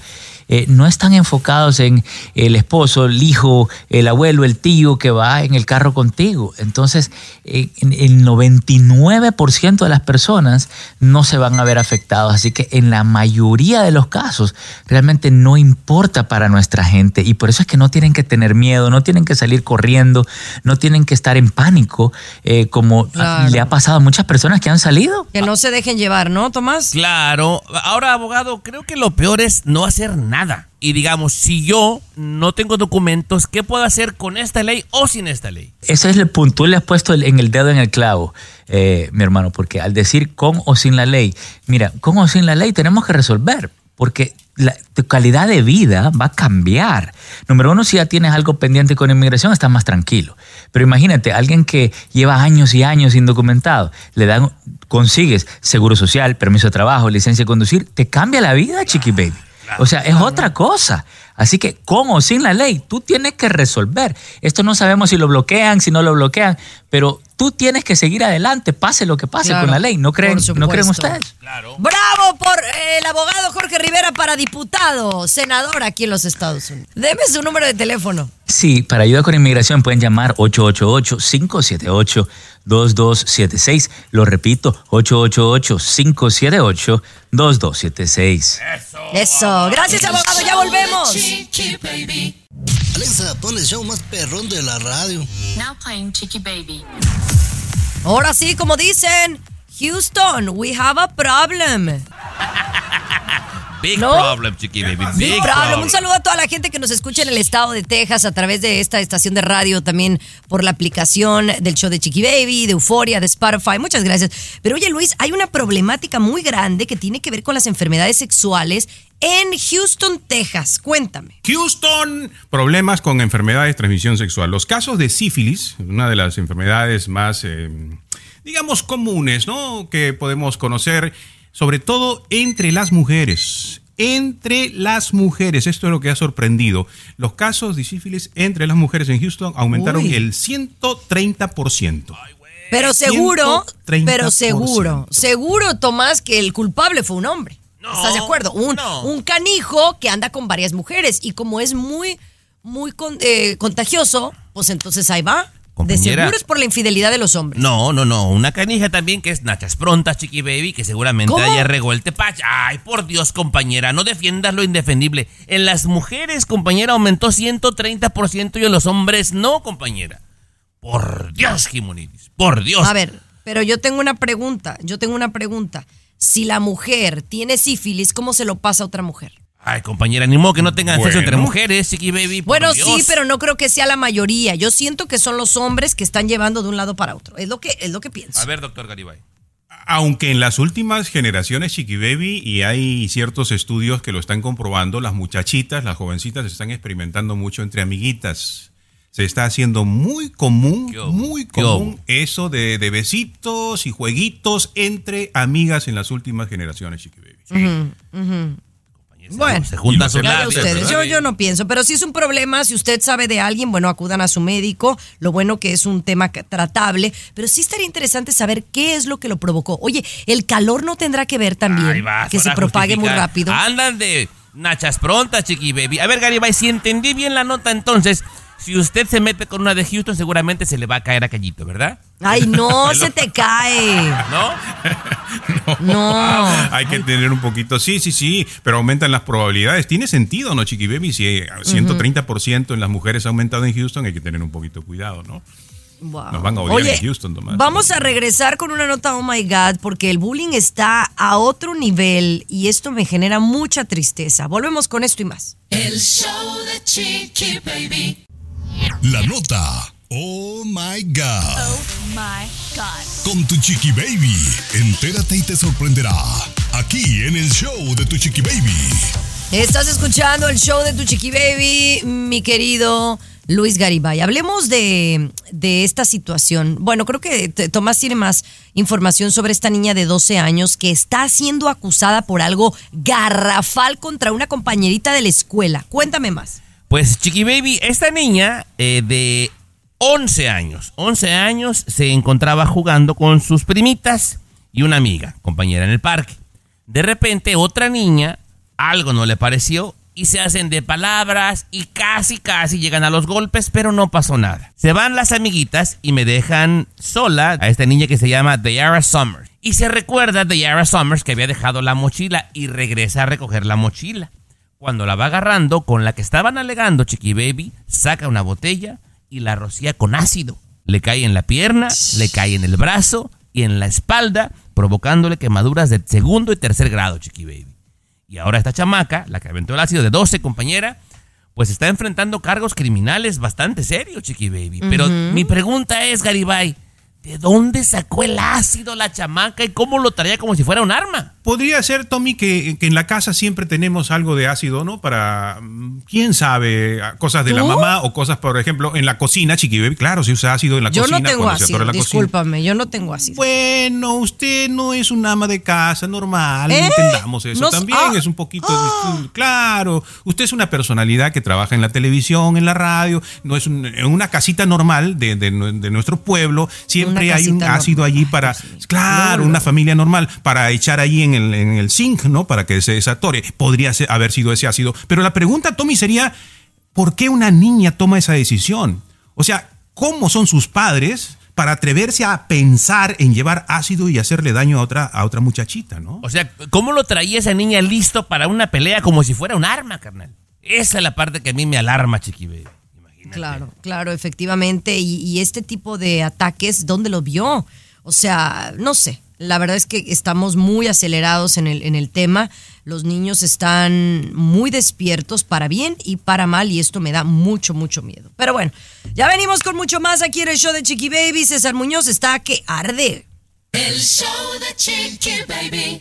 eh, no están enfocados en el esposo, el hijo, el abuelo, el tío que va en el carro contigo. Entonces, eh, en- el 99% de las personas no se van a ver afectados. Así que en la mayoría de los casos, realmente no importa para nuestra gente. Y por eso es que no tienen que tener miedo, no tienen que salir corriendo, no tienen que estar en pánico, eh, como Claro. le ha pasado a muchas personas que han salido. Que no se dejen llevar, ¿no, Tomás? Claro. Ahora, abogado, creo que lo peor es no hacer nada. Y digamos, si yo no tengo documentos, ¿qué puedo hacer con esta ley o sin esta ley? Ese es el punto. Tú le has puesto en el dedo en el clavo, eh, mi hermano, porque al decir con o sin la ley, mira, con o sin la ley tenemos que resolver, porque la, tu calidad de vida va a cambiar. Número uno, si ya tienes algo pendiente con inmigración, estás más tranquilo. Pero imagínate, alguien que lleva años y años indocumentado, le dan, consigues seguro social, permiso de trabajo, licencia de conducir, te cambia la vida, chiqui baby. O sea, es otra cosa. Así que con o sin la ley, tú tienes que resolver. Esto no sabemos si lo bloquean, si no lo bloquean, pero tú tienes que seguir adelante, pase lo que pase Claro, con la ley. ¿No creen, ¿no creen ustedes? Bravo por eh, el abogado Jorge Rivera para diputado, senador aquí en los Estados Unidos. Deme su número de teléfono. Sí, para ayuda con inmigración pueden llamar 888-578-2276. Lo repito, 888-578-2276. Eso. Gracias, abogado. Ya volvemos. Alexa, pon el show más perrón de la radio. Now playing Chiqui Baby. Ahora sí, como dicen, Houston, we have a problem. Big ¿No? problem, chiqui baby. Big, Big problem. problem. Un saludo a toda la gente que nos escucha en el estado de Texas a través de esta estación de radio, también por la aplicación del show de Chiqui Baby, de Euforia, de Spotify. Muchas gracias. Pero oye, Luis, hay una problemática muy grande que tiene que ver con las enfermedades sexuales en Houston, Texas. Cuéntame. Houston, problemas con enfermedades de transmisión sexual. Los casos de sífilis, una de las enfermedades más, eh, digamos, comunes, ¿no? Que podemos conocer, sobre todo entre las mujeres. Entre las mujeres, esto es lo que ha sorprendido. Los casos de sífilis entre las mujeres en Houston aumentaron Uy. el 130%. Pero seguro, 130%. pero seguro, seguro, Tomás, que el culpable fue un hombre. ¿Estás de acuerdo? Un, un canijo que anda con varias mujeres y como es muy, muy con- eh, contagioso, pues entonces ahí va. De seguro es por la infidelidad de los hombres. No, no, no. Una canija también que es Nachas Prontas, Chiqui Baby, que seguramente ¿Cómo? haya regó el tepache. Ay, por Dios, compañera, no defiendas lo indefendible. En las mujeres, compañera, aumentó 130% y en los hombres no, compañera. Por Dios, Jimonidis, por Dios. A ver, pero yo tengo una pregunta, yo tengo una pregunta. Si la mujer tiene sífilis, ¿cómo se lo pasa a otra mujer? Ay, compañera, ni modo que no tengan sexo Bueno. entre mujeres, Chiqui Baby. Bueno, Dios. sí, pero no creo que sea la mayoría. Yo siento que son los hombres que están llevando de un lado para otro. Es lo que, es lo que pienso. A ver, doctor Garibay. Aunque en las últimas generaciones, Chiqui Baby, y hay ciertos estudios que lo están comprobando, las muchachitas, las jovencitas están experimentando mucho entre amiguitas. Se está haciendo muy común, muy ¿Qué común eso de, de besitos y jueguitos entre amigas en las últimas generaciones, Chiqui Baby. Bueno, Se juntan sus ya labios, ustedes. Yo, yo no pienso, pero si es un problema, si usted sabe de alguien, bueno, acudan a su médico. Lo bueno que es un tema que- tratable, pero sí estaría interesante saber qué es lo que lo provocó. Oye, el calor no tendrá que ver también vas, que se propague muy rápido. Andan de nachas prontas, chiqui baby. A ver, Garibay, si entendí bien la nota, entonces, si usted se mete con una de Houston, seguramente se le va a caer a Callito, ¿verdad? Ay, no, se te cae. ¿No? No. Hay que tener un poquito, sí, sí, sí, pero aumentan las probabilidades. Tiene sentido, ¿no, Chiqui Baby? Si eh, 130% en las mujeres ha aumentado en Houston, hay que tener un poquito cuidado, ¿no? Wow. Nos van a odiar Oye, en Houston, Tomás. Vamos a regresar con una nota, oh my God, porque el bullying está a otro nivel y esto me genera mucha tristeza. Volvemos con esto y más. El show de Chiqui Baby. La nota. Oh my God. Oh my God. Con tu chiqui baby. Entérate y te sorprenderá. Aquí en el show de tu chiqui baby. Estás escuchando el show de tu chiqui baby, mi querido Luis Garibay. Hablemos de, de esta situación. Bueno, creo que Tomás tiene más información sobre esta niña de 12 años que está siendo acusada por algo garrafal contra una compañerita de la escuela. Cuéntame más. Pues, Chiqui Baby, esta niña eh, de 11 años, 11 años, se encontraba jugando con sus primitas y una amiga, compañera en el parque. De repente, otra niña, algo no le pareció y se hacen de palabras y casi, casi llegan a los golpes, pero no pasó nada. Se van las amiguitas y me dejan sola a esta niña que se llama Dayara Summers. Y se recuerda Dayara Summers que había dejado la mochila y regresa a recoger la mochila. Cuando la va agarrando, con la que estaban alegando Chiqui Baby, saca una botella y la rocía con ácido. Le cae en la pierna, le cae en el brazo y en la espalda, provocándole quemaduras de segundo y tercer grado, Chiqui Baby. Y ahora esta chamaca, la que aventó el ácido de 12, compañera, pues está enfrentando cargos criminales bastante serios, Chiqui Baby. Pero mi pregunta es, Garibay, ¿de dónde sacó el ácido la chamaca y cómo lo traía como si fuera un arma? Podría ser, Tommy, que, que en la casa siempre tenemos algo de ácido, ¿no? Para, mm, quién sabe, a- cosas de la mamá o cosas, por ejemplo, en la cocina, Chiqui Baby, claro, se usa ácido en la Yo cocina. no tengo cuando se ácido, atora la cocina. discúlpame, yo no tengo ácido. Bueno, usted no es un ama de casa normal, ¿Eh? entendamos eso también, ah. es un poquito distinto. Claro, usted es una personalidad que trabaja en la televisión, en la radio, no es un- en una casita normal de, de de nuestro pueblo, siempre Una hay un ácido allí para, claro, una familia normal, para echar allí en el, en el zinc, ¿no? Para que se desatore. Podría ser- haber sido ese ácido. Pero la pregunta, Tommy, sería, ¿por qué una niña toma esa decisión? O sea, ¿cómo son sus padres para atreverse a pensar en llevar ácido y hacerle daño a otra, a otra muchachita, ¿no? O sea, ¿cómo lo traía esa niña listo para una pelea como si fuera un arma, carnal? Esa es la parte que a mí me alarma, Chiqui Baby. Claro, claro, efectivamente. Y, y este tipo de ataques, ¿dónde lo vio? O sea, no sé. La verdad es que estamos muy acelerados en el, en el tema. Los niños están muy despiertos para bien y para mal y esto me da mucho, mucho miedo. Pero bueno, ya venimos con mucho más aquí en el show de Chiqui Baby. César Muñoz está que arde. El show de Chiqui Baby.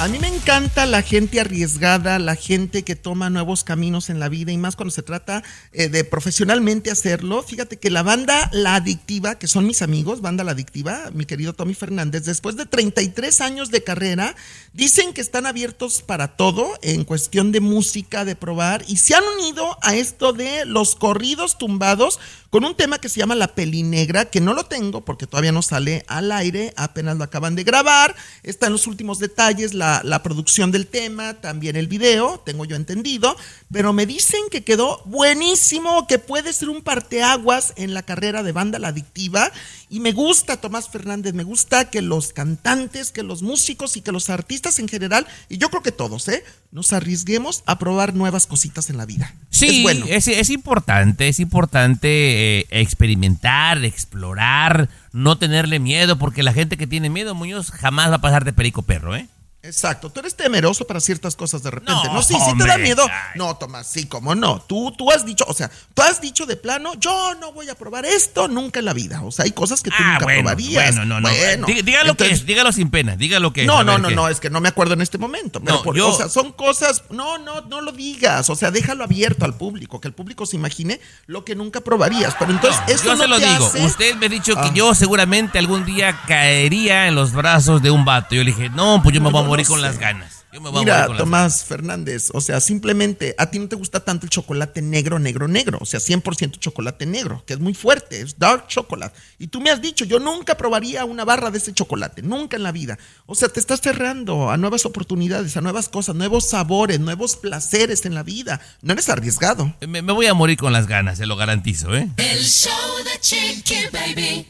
A mí me encanta la gente arriesgada, la gente que toma nuevos caminos en la vida y más cuando se trata eh, de profesionalmente hacerlo. Fíjate que la banda La Adictiva, que son mis amigos, banda La Adictiva, mi querido Tommy Fernández, después de 33 años de carrera, dicen que están abiertos para todo en cuestión de música, de probar y se han unido a esto de los corridos tumbados con un tema que se llama La Pelinegra, que no lo tengo porque todavía no sale al aire, apenas lo acaban de grabar, está en los últimos detalles la, la producción del tema, también el video, tengo yo entendido, pero me dicen que quedó buenísimo, que puede ser un parteaguas en la carrera de banda La Adictiva, y me gusta Tomás Fernández, me gusta que los cantantes, que los músicos y que los artistas en general, y yo creo que todos, ¿eh? nos arriesguemos a probar nuevas cositas en la vida. Sí, es bueno. es, es importante, es importante eh, experimentar, explorar, no tenerle miedo, porque la gente que tiene miedo, Muñoz, jamás va a pasar de perico perro, ¿eh? Exacto, tú eres temeroso para ciertas cosas de repente. No, No, sí, sí te da miedo. No, Tomás, sí, como no. Tú, tú has dicho, o sea, tú has dicho de plano, yo no voy a probar esto nunca en la vida. O sea, hay cosas que tú Ah, nunca bueno, probarías. bueno, no, no. Bueno, Diga, diga lo que es, dígalo sin pena, diga lo que es. No, no, no, no, es que no me acuerdo en este momento. Pero No, por- yo- O sea, son cosas. No, no, no lo digas. O sea, déjalo abierto al público, que el público se imagine lo que nunca probarías. Pero entonces, eso Yo no se lo digo. hace- Usted me ha dicho Ah. que yo seguramente algún día caería en los brazos de un vato. Yo le dije, no, pues yo me No, voy a morir no con sé. las ganas. Yo me voy a Mira, morir con las Tomás Fernández, o sea, simplemente a ti no te gusta tanto el chocolate negro, negro, negro, o sea, 100% chocolate negro, que es muy fuerte, es dark chocolate. Y tú me has dicho, yo nunca probaría una barra de ese chocolate, nunca en la vida. O sea, te estás cerrando a nuevas oportunidades, a nuevas cosas, nuevos sabores, nuevos placeres en la vida. No eres arriesgado. Me, me voy a morir con las ganas, se lo garantizo, ¿eh? El show de Chiqui Baby.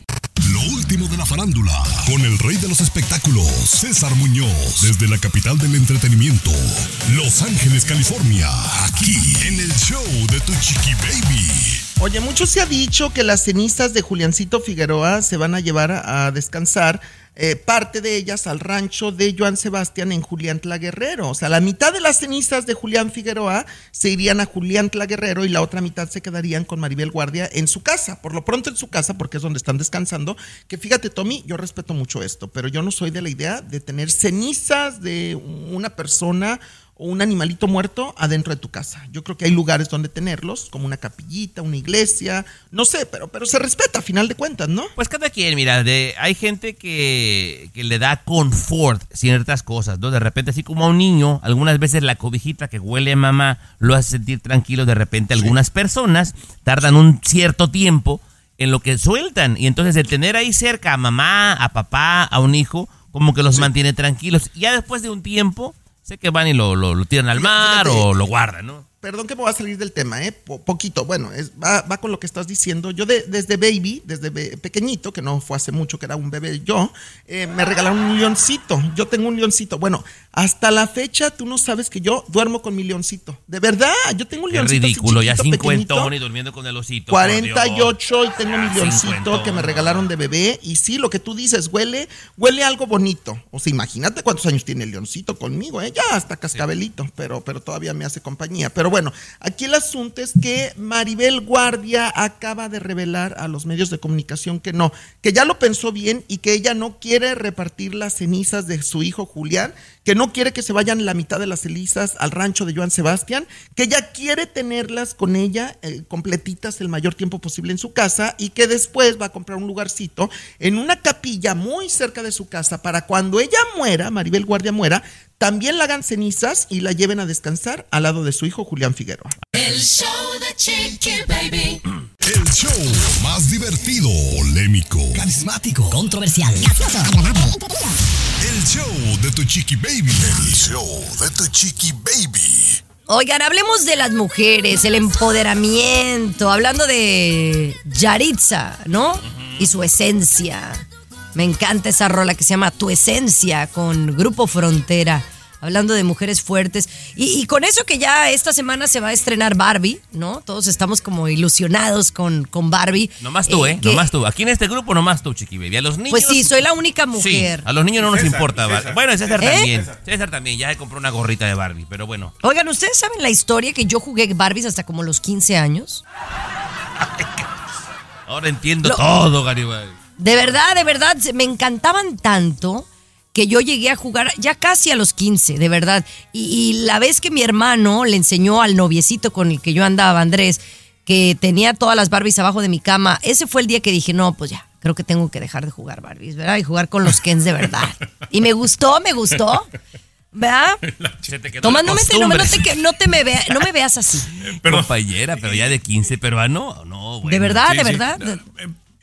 Lo último de la farándula, con el rey de los espectáculos, César Muñoz, desde la capital del entretenimiento, Los Ángeles, California, aquí en el show de Tu Chiqui Baby. Oye, mucho se ha dicho que las cenizas de Juliancito Figueroa se van a llevar a, descansar, eh, parte de ellas al rancho de Joan Sebastián en Julián Guerrero. O sea, la mitad de las cenizas de Julián Figueroa se irían a Julián Guerrero y la otra mitad se quedarían con Maribel Guardia en su casa. Por lo pronto en su casa, porque es donde están descansando. Que fíjate, Tommy, yo respeto mucho esto, pero yo no soy de la idea de tener cenizas de una persona o un animalito muerto adentro de tu casa. Yo creo que hay lugares donde tenerlos, como una capillita, una iglesia, no sé, pero, pero se respeta a final de cuentas, ¿no? Pues cada quien, mira, de, hay gente que, que le da confort ciertas cosas, ¿no? De repente, así como a un niño, algunas veces la cobijita que huele a mamá lo hace sentir tranquilo, de repente algunas personas tardan un cierto tiempo en lo que sueltan, y entonces el tener ahí cerca a mamá, a papá, a un hijo, como que los mantiene tranquilos, y ya después de un tiempo, sé que van y lo, lo, lo tiran al mar Fíjate. o lo guardan, ¿no? Perdón que me voy a salir del tema, ¿eh? Po- poquito. Bueno, es- va, va con lo que estás diciendo. Yo de- desde baby, desde be- pequeñito, que no fue hace mucho que era un bebé yo, eh, me regalaron un leoncito. Yo tengo un leoncito. Bueno, hasta la fecha tú no sabes que yo duermo con mi leoncito. De verdad, yo tengo un Qué leoncito. así ridículo, ya chiquitito, pequeñito. cincuentón y durmiendo con el osito. por Dios. 48 y tengo mi Ah, leoncito que me regalaron de bebé. Y sí, lo que tú dices, huele, huele algo bonito. O sea, imagínate cuántos años tiene el leoncito conmigo, ¿eh? Ya hasta cascabelito, pero, pero todavía me hace compañía. Pero bueno, aquí el asunto es que Maribel Guardia acaba de revelar a los medios de comunicación que no, que ya lo pensó bien y que ella no quiere repartir las cenizas de su hijo Julián, que no quiere que se vayan la mitad de las cenizas al rancho de Joan Sebastián, que ella quiere tenerlas con ella eh, completitas el mayor tiempo posible en su casa y que después va a comprar un lugarcito en una capilla muy cerca de su casa para cuando ella muera, Maribel Guardia muera, también la hagan cenizas y la lleven a descansar al lado de su hijo Julián Figueroa. El show de Chiqui Baby. El show más divertido, polémico, Carismático, controversial, gracioso, agradable, el show de Tu Chiqui Baby. El show de Tu Chiqui Baby. Oigan, hablemos de las mujeres, el empoderamiento, hablando de Yaritza, ¿no? Y su esencia. Me encanta esa rola que se llama Tu Esencia con Grupo Frontera. Hablando de mujeres fuertes. Y, y con eso que ya esta semana se va a estrenar Barbie, ¿no? Todos estamos como ilusionados con, con Barbie. Nomás tú, Eh, ¿eh? que- Nomás tú. Aquí en este grupo, nomás tú, Chiqui Baby. A los niños. Pues sí, soy la única Sí, mujer. a los niños no nos César, importa. César. Bueno, César ¿Eh? también. César también. Ya se compró una gorrita de Barbie, pero bueno. Oigan, ¿ustedes saben la historia que yo jugué Barbies hasta como los 15 años? Ahora entiendo Lo- todo, Garibay. De verdad, de verdad, se- me encantaban tanto que yo llegué a jugar ya casi a los 15, de verdad. Y, y la vez que mi hermano le enseñó al noviecito con el que yo andaba, Andrés, que tenía todas las Barbies abajo de mi cama, ese fue el día que dije, no, pues ya, creo que tengo que dejar de jugar Barbies, ¿verdad? Y jugar con los Kens de verdad. Y me gustó, me gustó. ¿Verdad? La no no, te no te me vea- no me veas así. Compañera, pero ya de 15 peruano, no, bueno. de verdad, sí, de sí.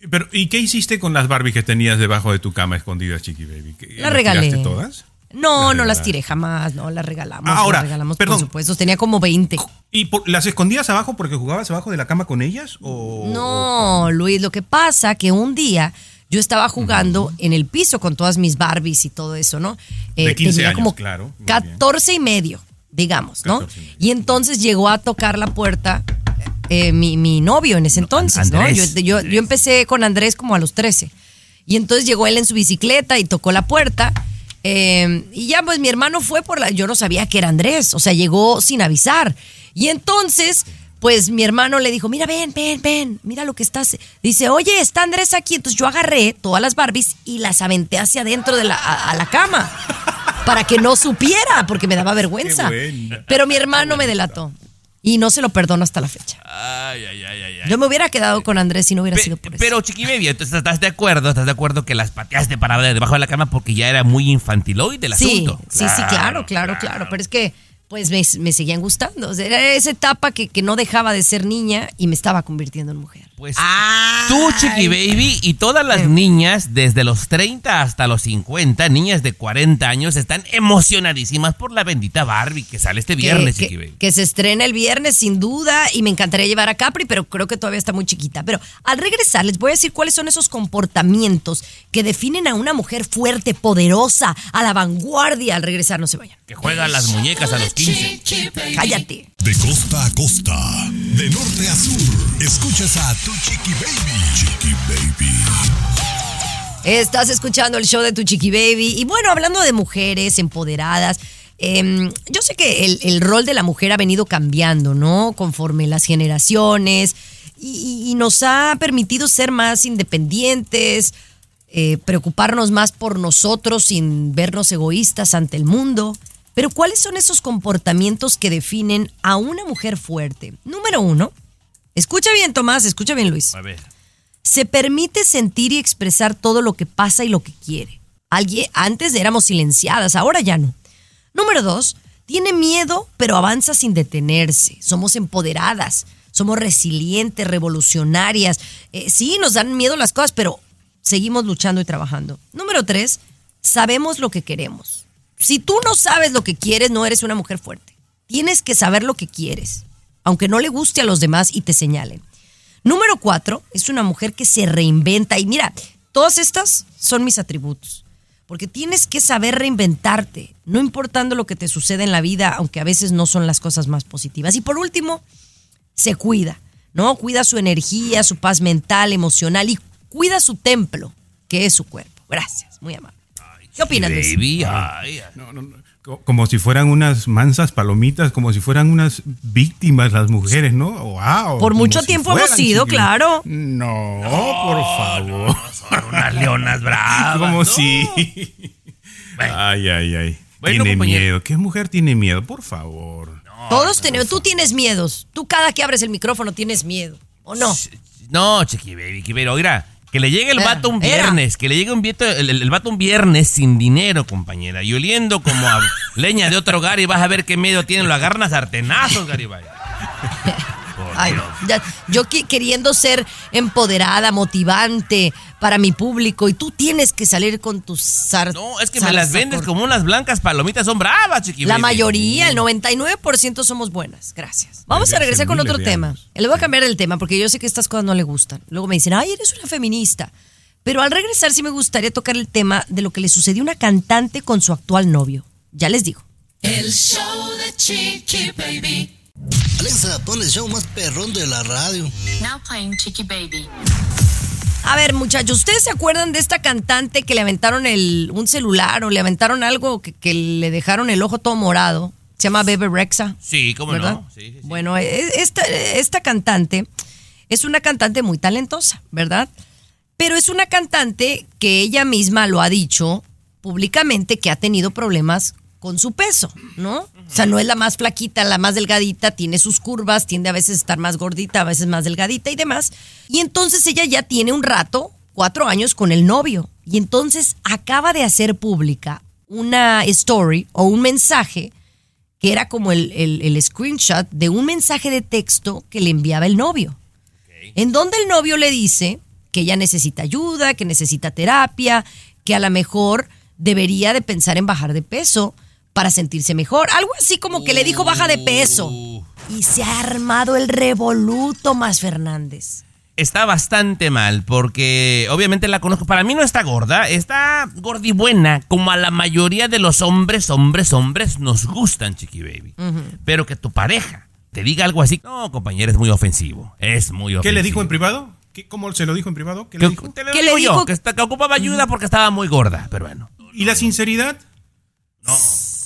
Pero, ¿y qué hiciste con las Barbie que tenías debajo de tu cama escondidas, Chiqui Baby? ¿Qué- Las las regalé. tiraste todas? No, Las no las tiré jamás, no, las regalamos. Ah, ahora, las regalamos, perdón. por supuesto. Tenía como 20. ¿Y por- las escondías abajo porque jugabas abajo de la cama con ellas? O, No, Luis, lo que pasa que un día yo estaba jugando en el piso con todas mis Barbies y todo eso, ¿no? Eh, De 15 tenía años, como claro, muy 14 y medio, digamos, ¿no? 14 y medio. Y entonces llegó a tocar la puerta eh, mi, mi novio en ese entonces, ¿no? Yo, yo, yo empecé con Andrés como a los 13. Y entonces llegó él en su bicicleta y tocó la puerta. eh, y ya pues mi hermano fue por la... Yo no sabía que era Andrés, o sea, llegó sin avisar. Y entonces, pues mi hermano le dijo, mira, ven, ven, ven, mira lo que estás... Dice, oye, está Andrés aquí. Entonces yo agarré todas las Barbies y las aventé hacia adentro de la, a, a la cama. Para que no supiera, porque me daba vergüenza. Pero mi hermano me delató. Y no se lo perdono hasta la fecha. Ay, ay, ay, ay. Yo me hubiera quedado con Andrés si no hubiera Pe- sido por eso. pero Chiqui Baby, entonces estás de acuerdo, estás de acuerdo que las pateaste para debajo de la cama porque ya era muy infantiloide el sí, asunto. sí, sí, claro, claro, claro. Pero es que, pues, me, me seguían gustando. O sea, era esa etapa que, que no dejaba de ser niña y me estaba convirtiendo en mujer. Pues tú, Chiqui Baby, y todas las niñas, desde los 30 hasta los 50, niñas de 40 años, están emocionadísimas por la bendita Barbie que sale este viernes, que, Chiqui que- Baby. que se estrena el viernes, sin duda, y me encantaría llevar a Capri, pero creo que todavía está muy chiquita. Pero al regresar, les voy a decir cuáles son esos comportamientos que definen a una mujer fuerte, poderosa, a la vanguardia. Al regresar, no se vayan. Que juegan las muñecas a los 15. Cállate. De costa a costa, de norte a sur, escuchas a tu Chiqui Baby. Chiqui Baby. Estás escuchando el show de tu Chiqui Baby. Y bueno, hablando de mujeres empoderadas, em, yo sé que el, el rol de la mujer ha venido cambiando, ¿no? Conforme las generaciones. Y nos ha permitido ser más independientes, eh, preocuparnos más por nosotros sin vernos egoístas ante el mundo. Pero ¿cuáles son esos comportamientos que definen a una mujer fuerte? Número uno, escucha bien Tomás, escucha bien Luis. A ver. Se permite sentir y expresar todo lo que pasa y lo que quiere. Alguien, antes éramos silenciadas, ahora ya no. Número dos, tiene miedo, pero avanza sin detenerse. Somos empoderadas, somos resilientes, revolucionarias. Eh, sí, nos dan miedo las cosas, pero seguimos luchando y trabajando. Número tres, sabemos lo que queremos. Si tú no sabes lo que quieres, no eres una mujer fuerte. Tienes que saber lo que quieres, aunque no le guste a los demás y te señalen. Número cuatro, es una mujer que se reinventa. Y mira, todas estas son mis atributos. Porque tienes que saber reinventarte, no importando lo que te sucede en la vida, aunque a veces no son las cosas más positivas. Y por último, se cuida, ¿no? Cuida su energía, su paz mental, emocional y cuida su templo, que es su cuerpo. Gracias, muy amable. ¿Qué opinas, Luis? Baby, ay, No, no, no. Co- Como si fueran unas mansas palomitas, como si fueran unas víctimas las mujeres, ¿no? Wow. Por mucho si tiempo hemos sido, claro. No, por favor. son unas leonas bravas. Como ¿no? si. Bueno. Ay, ay, ay. Bueno, tiene compañero. miedo. ¿Qué mujer tiene miedo? Por favor. Todos tenemos, tú tienes miedos. Tú cada que abres el micrófono tienes miedo, ¿o no? No, Chiqui Baby, que pero, oiga, que le llegue el Era, vato un era. viernes, que le llegue un vieto, el, el- el vato un viernes sin dinero, compañera, y oliendo como a leña de otro hogar y vas a ver qué miedo tienen, lo agarran a sartenazos, Garibay. Ay, ya- yo qui- queriendo ser empoderada, motivante para mi público y tú tienes que salir con tus zar- No, es que me las vendes como unas blancas palomitas, son bravas, Chiqui La mayoría, el 99% somos buenas. Gracias. Vamos a regresar con otro tema. Le voy a cambiar el tema porque yo sé que estas cosas no le gustan. Luego me dicen, ay, eres una feminista. Pero al regresar sí me gustaría tocar el tema de lo que le sucedió a una cantante con su actual novio. Ya les digo. El show de Chiqui Baby. Alexa, pon el show más perrón de la radio. Now playing Chiqui Baby. A ver, muchachos, ¿ustedes se acuerdan de esta cantante que le aventaron el, un celular o le aventaron algo que, que le dejaron el ojo todo morado? Se llama Bebe Rexa. Sí, cómo ¿verdad? no. Sí, sí, sí. Bueno, e- esta, esta cantante es una cantante muy talentosa, ¿verdad? Pero es una cantante que ella misma lo ha dicho públicamente que ha tenido problemas con su peso, ¿no? O sea, no es la más flaquita, la más delgadita, tiene sus curvas, tiende a veces a estar más gordita, a veces más delgadita y demás. Y entonces ella ya tiene un rato, cuatro años con el novio. Y entonces acaba de hacer pública una story o un mensaje que era como el, el- el screenshot de un mensaje de texto que le enviaba el novio. En donde el novio le dice que ella necesita ayuda, que necesita terapia, que a lo mejor debería de pensar en bajar de peso para sentirse mejor. Algo así como que le dijo baja de peso. Y se ha armado el revoluto más Fernández. Está bastante mal porque obviamente la conozco. Para mí no está gorda, está gordibuena como a la mayoría de los hombres, hombres, hombres nos gustan, Chiqui Baby. Pero que tu pareja te diga algo así, no, compañero, es muy ofensivo. Es muy ofensivo. ¿Qué le dijo en privado? ¿Qué- ¿Cómo se lo dijo en privado? ¿Qué le dijo? Te lo digo yo, que, está- que ocupaba ayuda porque estaba muy gorda, pero bueno. ¿Y la sinceridad? No,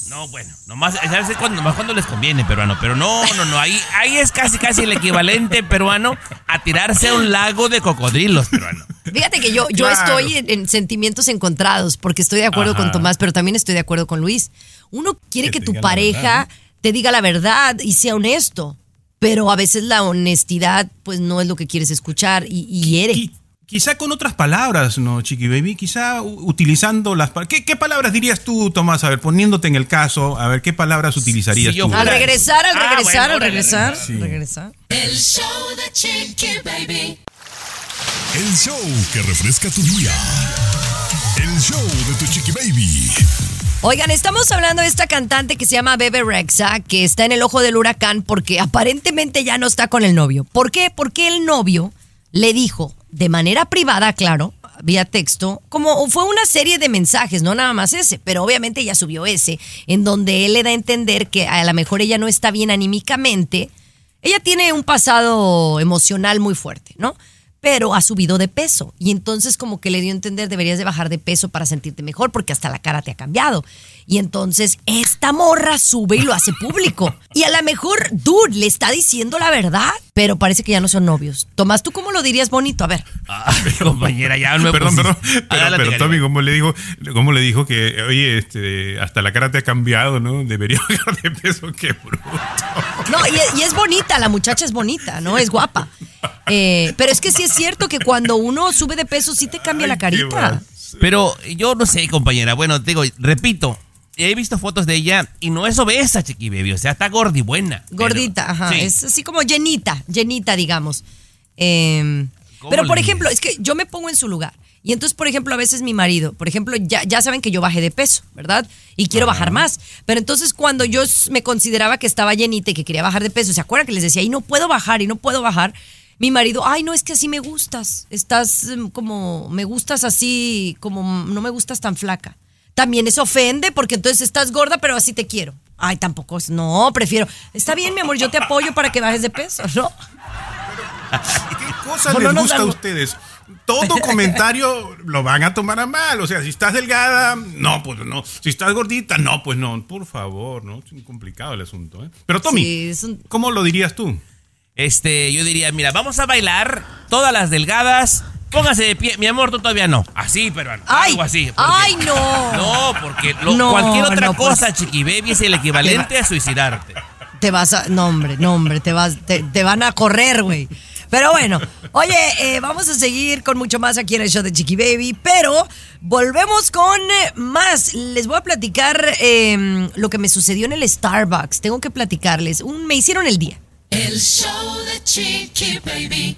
no, bueno, nomás, ¿sabes cuándo? Nomás cuando les conviene, peruano, pero no, no, no, ahí, ahí es casi, casi el equivalente peruano a tirarse a un lago de cocodrilos, peruano. Fíjate que yo, yo Claro. estoy en, en sentimientos encontrados porque estoy de acuerdo Ajá. con Tomás, pero también estoy de acuerdo con Luis. Uno quiere que, tu pareja verdad, te diga la verdad y sea honesto, pero a veces la honestidad pues no es lo que quieres escuchar y, y hiere. Quizá con otras palabras, ¿no, Chiqui Baby? Quizá utilizando las... ¿Qué, qué palabras dirías tú, Tomás? A ver, poniéndote en el caso, a ver, ¿qué palabras utilizarías tú? Al regresar, al Ah, regresar, bueno, al regresar, Sí. regresar. El show de Chiqui Baby. El show que refresca tu día. El show de tu chiqui baby. Oigan, estamos hablando de esta cantante que se llama Bebe Rexa, que está en el ojo del huracán porque aparentemente ya no está con el novio. ¿Por qué? Porque el novio le dijo, de manera privada, claro, vía texto, como fue una serie de mensajes, no nada más ese, pero obviamente ella subió ese, en donde él le da a entender que a lo mejor ella no está bien anímicamente. Ella tiene un pasado emocional muy fuerte, ¿no? pero ha subido de peso. Y entonces como que le dio a entender, deberías de bajar de peso para sentirte mejor porque hasta la cara te ha cambiado. Y entonces esta morra sube y lo hace público. Y a lo mejor, dude, le está diciendo la verdad, pero parece que ya no son novios. Tomás, ¿tú cómo lo dirías bonito? A ver. Ah, compañera, ya no me Perdón, pusiste. perdón, pero. Tommy, ¿cómo le dijo, cómo le dijo que, oye, este, hasta la cara te ha cambiado, ¿no? Debería bajar de peso, qué bruto. No, y, y es bonita, la muchacha es bonita, ¿no? Es guapa. Eh, pero es que sí es cierto que cuando uno sube de peso sí te cambia la carita. Pero yo no sé, compañera. Bueno, te digo, repito, he visto fotos de ella y no es obesa, Chiqui Baby. O sea, está gordibuena. Gordita, ajá. sí. Es así como llenita, llenita, digamos. Eh, ¿Cómo pero, por ejemplo, es que yo me pongo en su lugar. Y entonces, por ejemplo, a veces mi marido, por ejemplo, ya, ya saben que yo bajé de peso, ¿verdad? Y quiero bajar más. Pero entonces, cuando yo me consideraba que estaba llenita y que quería bajar de peso, ¿se acuerdan que les decía, y no puedo bajar, y no puedo bajar? Mi marido, ay, no, es que así me gustas. Estás em, como, me gustas así, como no me gustas tan flaca. También eso ofende porque entonces estás gorda, pero así te quiero. Ay, tampoco es, no, prefiero. Está bien, mi amor, yo te apoyo para que bajes de peso, ¿no? ¿Qué cosa No, les no gusta a ustedes? Todo comentario lo van a tomar a mal. O sea, si estás delgada, no, pues no. Si estás gordita, no, pues no. Por favor, ¿no? Es muy complicado el asunto, ¿eh? Pero Tommy, Sí, es un- ¿cómo lo dirías tú? Este, yo diría, mira, vamos a bailar todas las delgadas. Póngase de pie, mi amor, tú todavía no. Así, pero Ay, algo así. porque- ay, no. No, porque lo- No, cualquier otra no, pues. cosa, Chiqui Baby, es el equivalente a suicidarte. Te vas a. No, hombre, no, hombre, te, vas, te, te van a correr, güey. Pero bueno, oye, eh, vamos a seguir con mucho más aquí en el show de Chiqui Baby, pero volvemos con eh, más. Les voy a platicar eh, lo que me sucedió en el Starbucks. Tengo que platicarles. Un, me hicieron el día. El show de Chiqui Baby.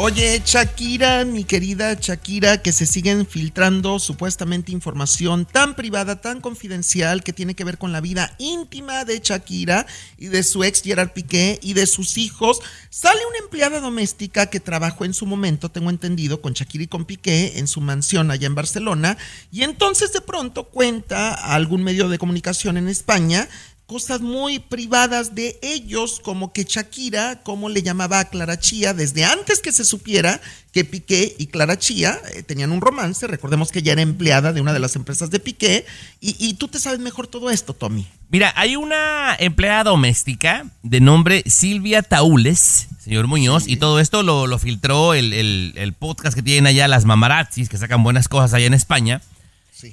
Oye, Shakira, mi querida Shakira, que se siguen filtrando supuestamente información tan privada, tan confidencial, que tiene que ver con la vida íntima de Shakira y de su ex Gerard Piqué y de sus hijos. Sale una empleada doméstica que trabajó en su momento, tengo entendido, con Shakira y con Piqué en su mansión allá en Barcelona. Y entonces de pronto cuenta a algún medio de comunicación en España cosas muy privadas de ellos, como que Shakira, como le llamaba a Clara Chía, desde antes que se supiera que Piqué y Clara Chía eh, tenían un romance, recordemos que ella era empleada de una de las empresas de Piqué, y, y tú te sabes mejor todo esto, Tommy. Mira, hay una empleada doméstica de nombre Silvia Taules, señor Muñoz, y todo esto lo, lo filtró el, el- el podcast que tienen allá, las mamarazzis, que sacan buenas cosas allá en España.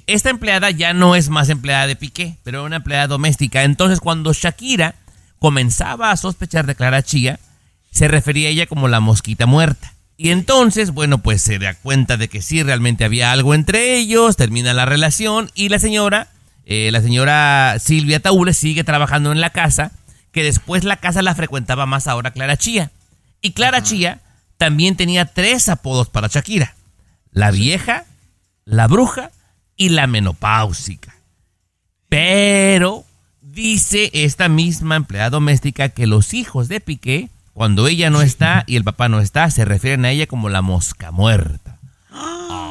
Esta empleada ya no es más empleada de Piqué, pero era una empleada doméstica. Entonces, cuando Shakira comenzaba a sospechar de Clara Chía, se refería a ella como la mosquita muerta. Y entonces, bueno, pues se da cuenta de que sí, realmente había algo entre ellos, termina la relación y la señora, eh, la señora Silvia Taules sigue trabajando en la casa, que después la casa la frecuentaba más ahora Clara Chía. Y Clara Chía también tenía tres apodos para Shakira. La vieja, la bruja y la menopáusica. Pero dice esta misma empleada doméstica que los hijos de Piqué, cuando ella no está y el papá no está, se refieren a ella como la mosca muerta.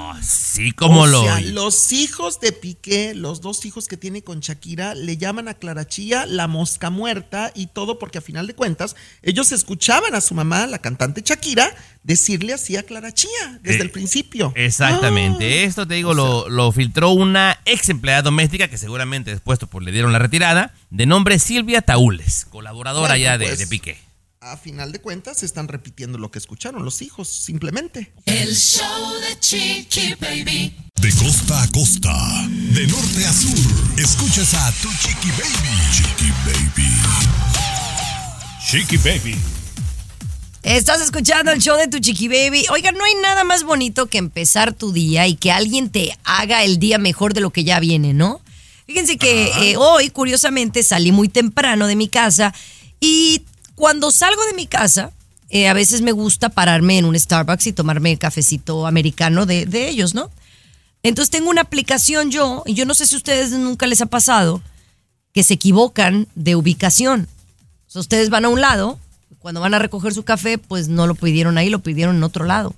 Así como o lo sea, los hijos de Piqué, los dos hijos que tiene con Shakira, le llaman a Clara Chía la mosca muerta y todo porque a final de cuentas ellos escuchaban a su mamá, la cantante Shakira, decirle así a Clara Chía desde Eh, el principio. Exactamente. Ah. Esto te digo, lo, lo filtró una ex empleada doméstica que seguramente después pues, le dieron la retirada, de nombre Silvia Taules, colaboradora Bueno, ya de, pues, de Piqué. A final de cuentas están repitiendo lo que escucharon los hijos, simplemente. El show de Chiqui Baby. De costa a costa, de norte a sur, escuchas a tu chiqui baby. Chiqui baby. Chiqui baby. Estás escuchando el show de tu chiqui baby. Oiga, no hay nada más bonito que empezar tu día y que alguien te haga el día mejor de lo que ya viene, ¿no? Fíjense que eh, hoy, curiosamente, salí muy temprano de mi casa y cuando salgo de mi casa, eh, a veces me gusta pararme en un Starbucks y tomarme el cafecito americano de, de ellos, ¿no? Entonces tengo una aplicación yo, y yo no sé si a ustedes nunca les ha pasado, que se equivocan de ubicación. O sea, ustedes van a un lado, cuando van a recoger su café, pues no lo pidieron ahí, lo pidieron en otro lado.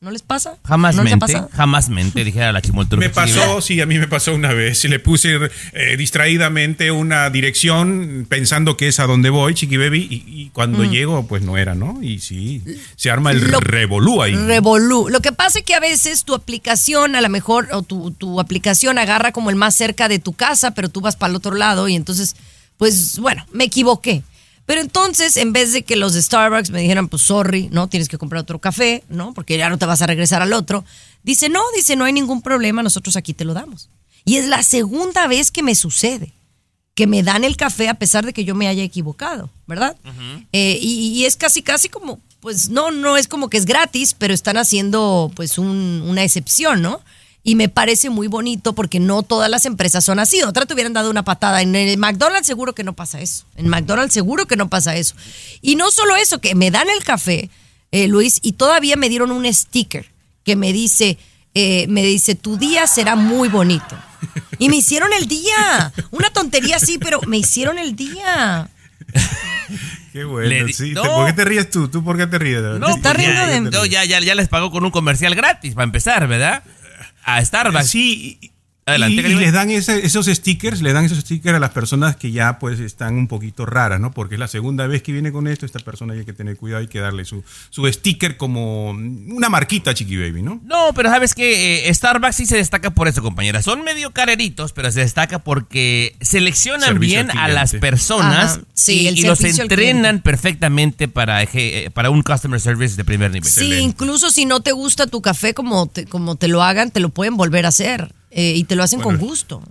¿No les pasa? Jamás ¿No mente, pasado? jamás mente, dijera la chimoltrufia. Me pasó, sí, a mí me pasó una vez. Le puse eh, distraídamente una dirección pensando que es a donde voy, Chiqui Baby, y, y cuando Mm. llego, pues no era, ¿no? Y sí, se arma el Lo- revolú ahí. Revolú. Lo que pasa es que a veces tu aplicación, a lo mejor, o tu, tu aplicación agarra como el más cerca de tu casa, pero tú vas para el otro lado y entonces, pues bueno, me equivoqué. Pero entonces, en vez de que los de Starbucks me dijeran, pues sorry, ¿no? Tienes que comprar otro café, ¿no? Porque ya no te vas a regresar al otro. Dice, no, dice, no hay ningún problema, nosotros aquí te lo damos. Y es la segunda vez que me sucede, que me dan el café a pesar de que yo me haya equivocado, ¿verdad? Eh, y, y es casi, casi como, pues no, no es como que es gratis, pero están haciendo pues un- una excepción, ¿no? Y me parece muy bonito porque no todas las empresas son así. Otra te hubieran dado una patada. En el McDonald's seguro que no pasa eso. En McDonald's seguro que no pasa eso. Y no solo eso, que me dan el café, eh, Luis, y todavía me dieron un sticker que me dice, eh, me dice, tu día será muy bonito. Y me hicieron el día. Una tontería así, pero me hicieron el día. Qué bueno, di- sí. No. ¿Por qué te ríes tú? ¿Tú por qué te ríes? No, pues ya, no, ya, ya, ya les pagó con un comercial gratis para empezar, ¿verdad? A Starbucks. Sí. Adelante, y, les dan ese- esos stickers, le dan esos stickers a las personas que ya pues están un poquito raras, ¿no? Porque es la segunda vez que viene con esto, esta persona hay que tener cuidado, hay que darle su, su sticker como una marquita Chiqui Baby, ¿no? No, pero sabes que Starbucks sí se destaca por eso, compañera. Son medio careritos, pero se destaca porque seleccionan Servicio bien a las personas Ajá, sí, y, los entrenan perfectamente para, eje- eh, para un customer service de primer nivel. Sí, incluso si no te gusta tu café como te, como te lo hagan, te lo pueden volver a hacer. Eh, y te lo hacen Bueno, con gusto.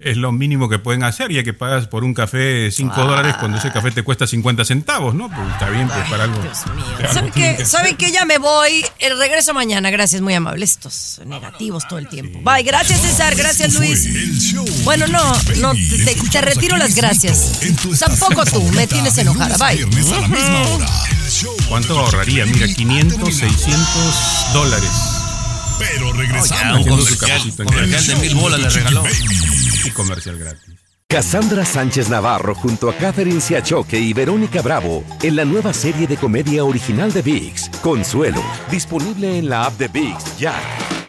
Es lo mínimo que pueden hacer, ya que pagas por un café 5 Ah. dólares cuando ese café te cuesta 50 centavos, ¿no? Pues está bien, pues para algo. para algo ¿Saben qué? que ¿Saben qué? Ya me voy. El regreso mañana. Gracias, muy amable. Estos negativos todo el tiempo. Bye. Gracias, César. Gracias, Luis. Bueno, no, no, te, retiro las gracias. Tampoco tú. Me tienes enojada. Bye. ¿Cuánto ahorraría? Mira, 500, 600 dólares. Pero regresamos. un comercial, comercial de mil bolas le regaló. Y comercial gratis. Cassandra Sánchez Navarro junto a Catherine Siachoque y Verónica Bravo en la nueva serie de comedia original de VIX, Consuelo, disponible en la app de VIX ya.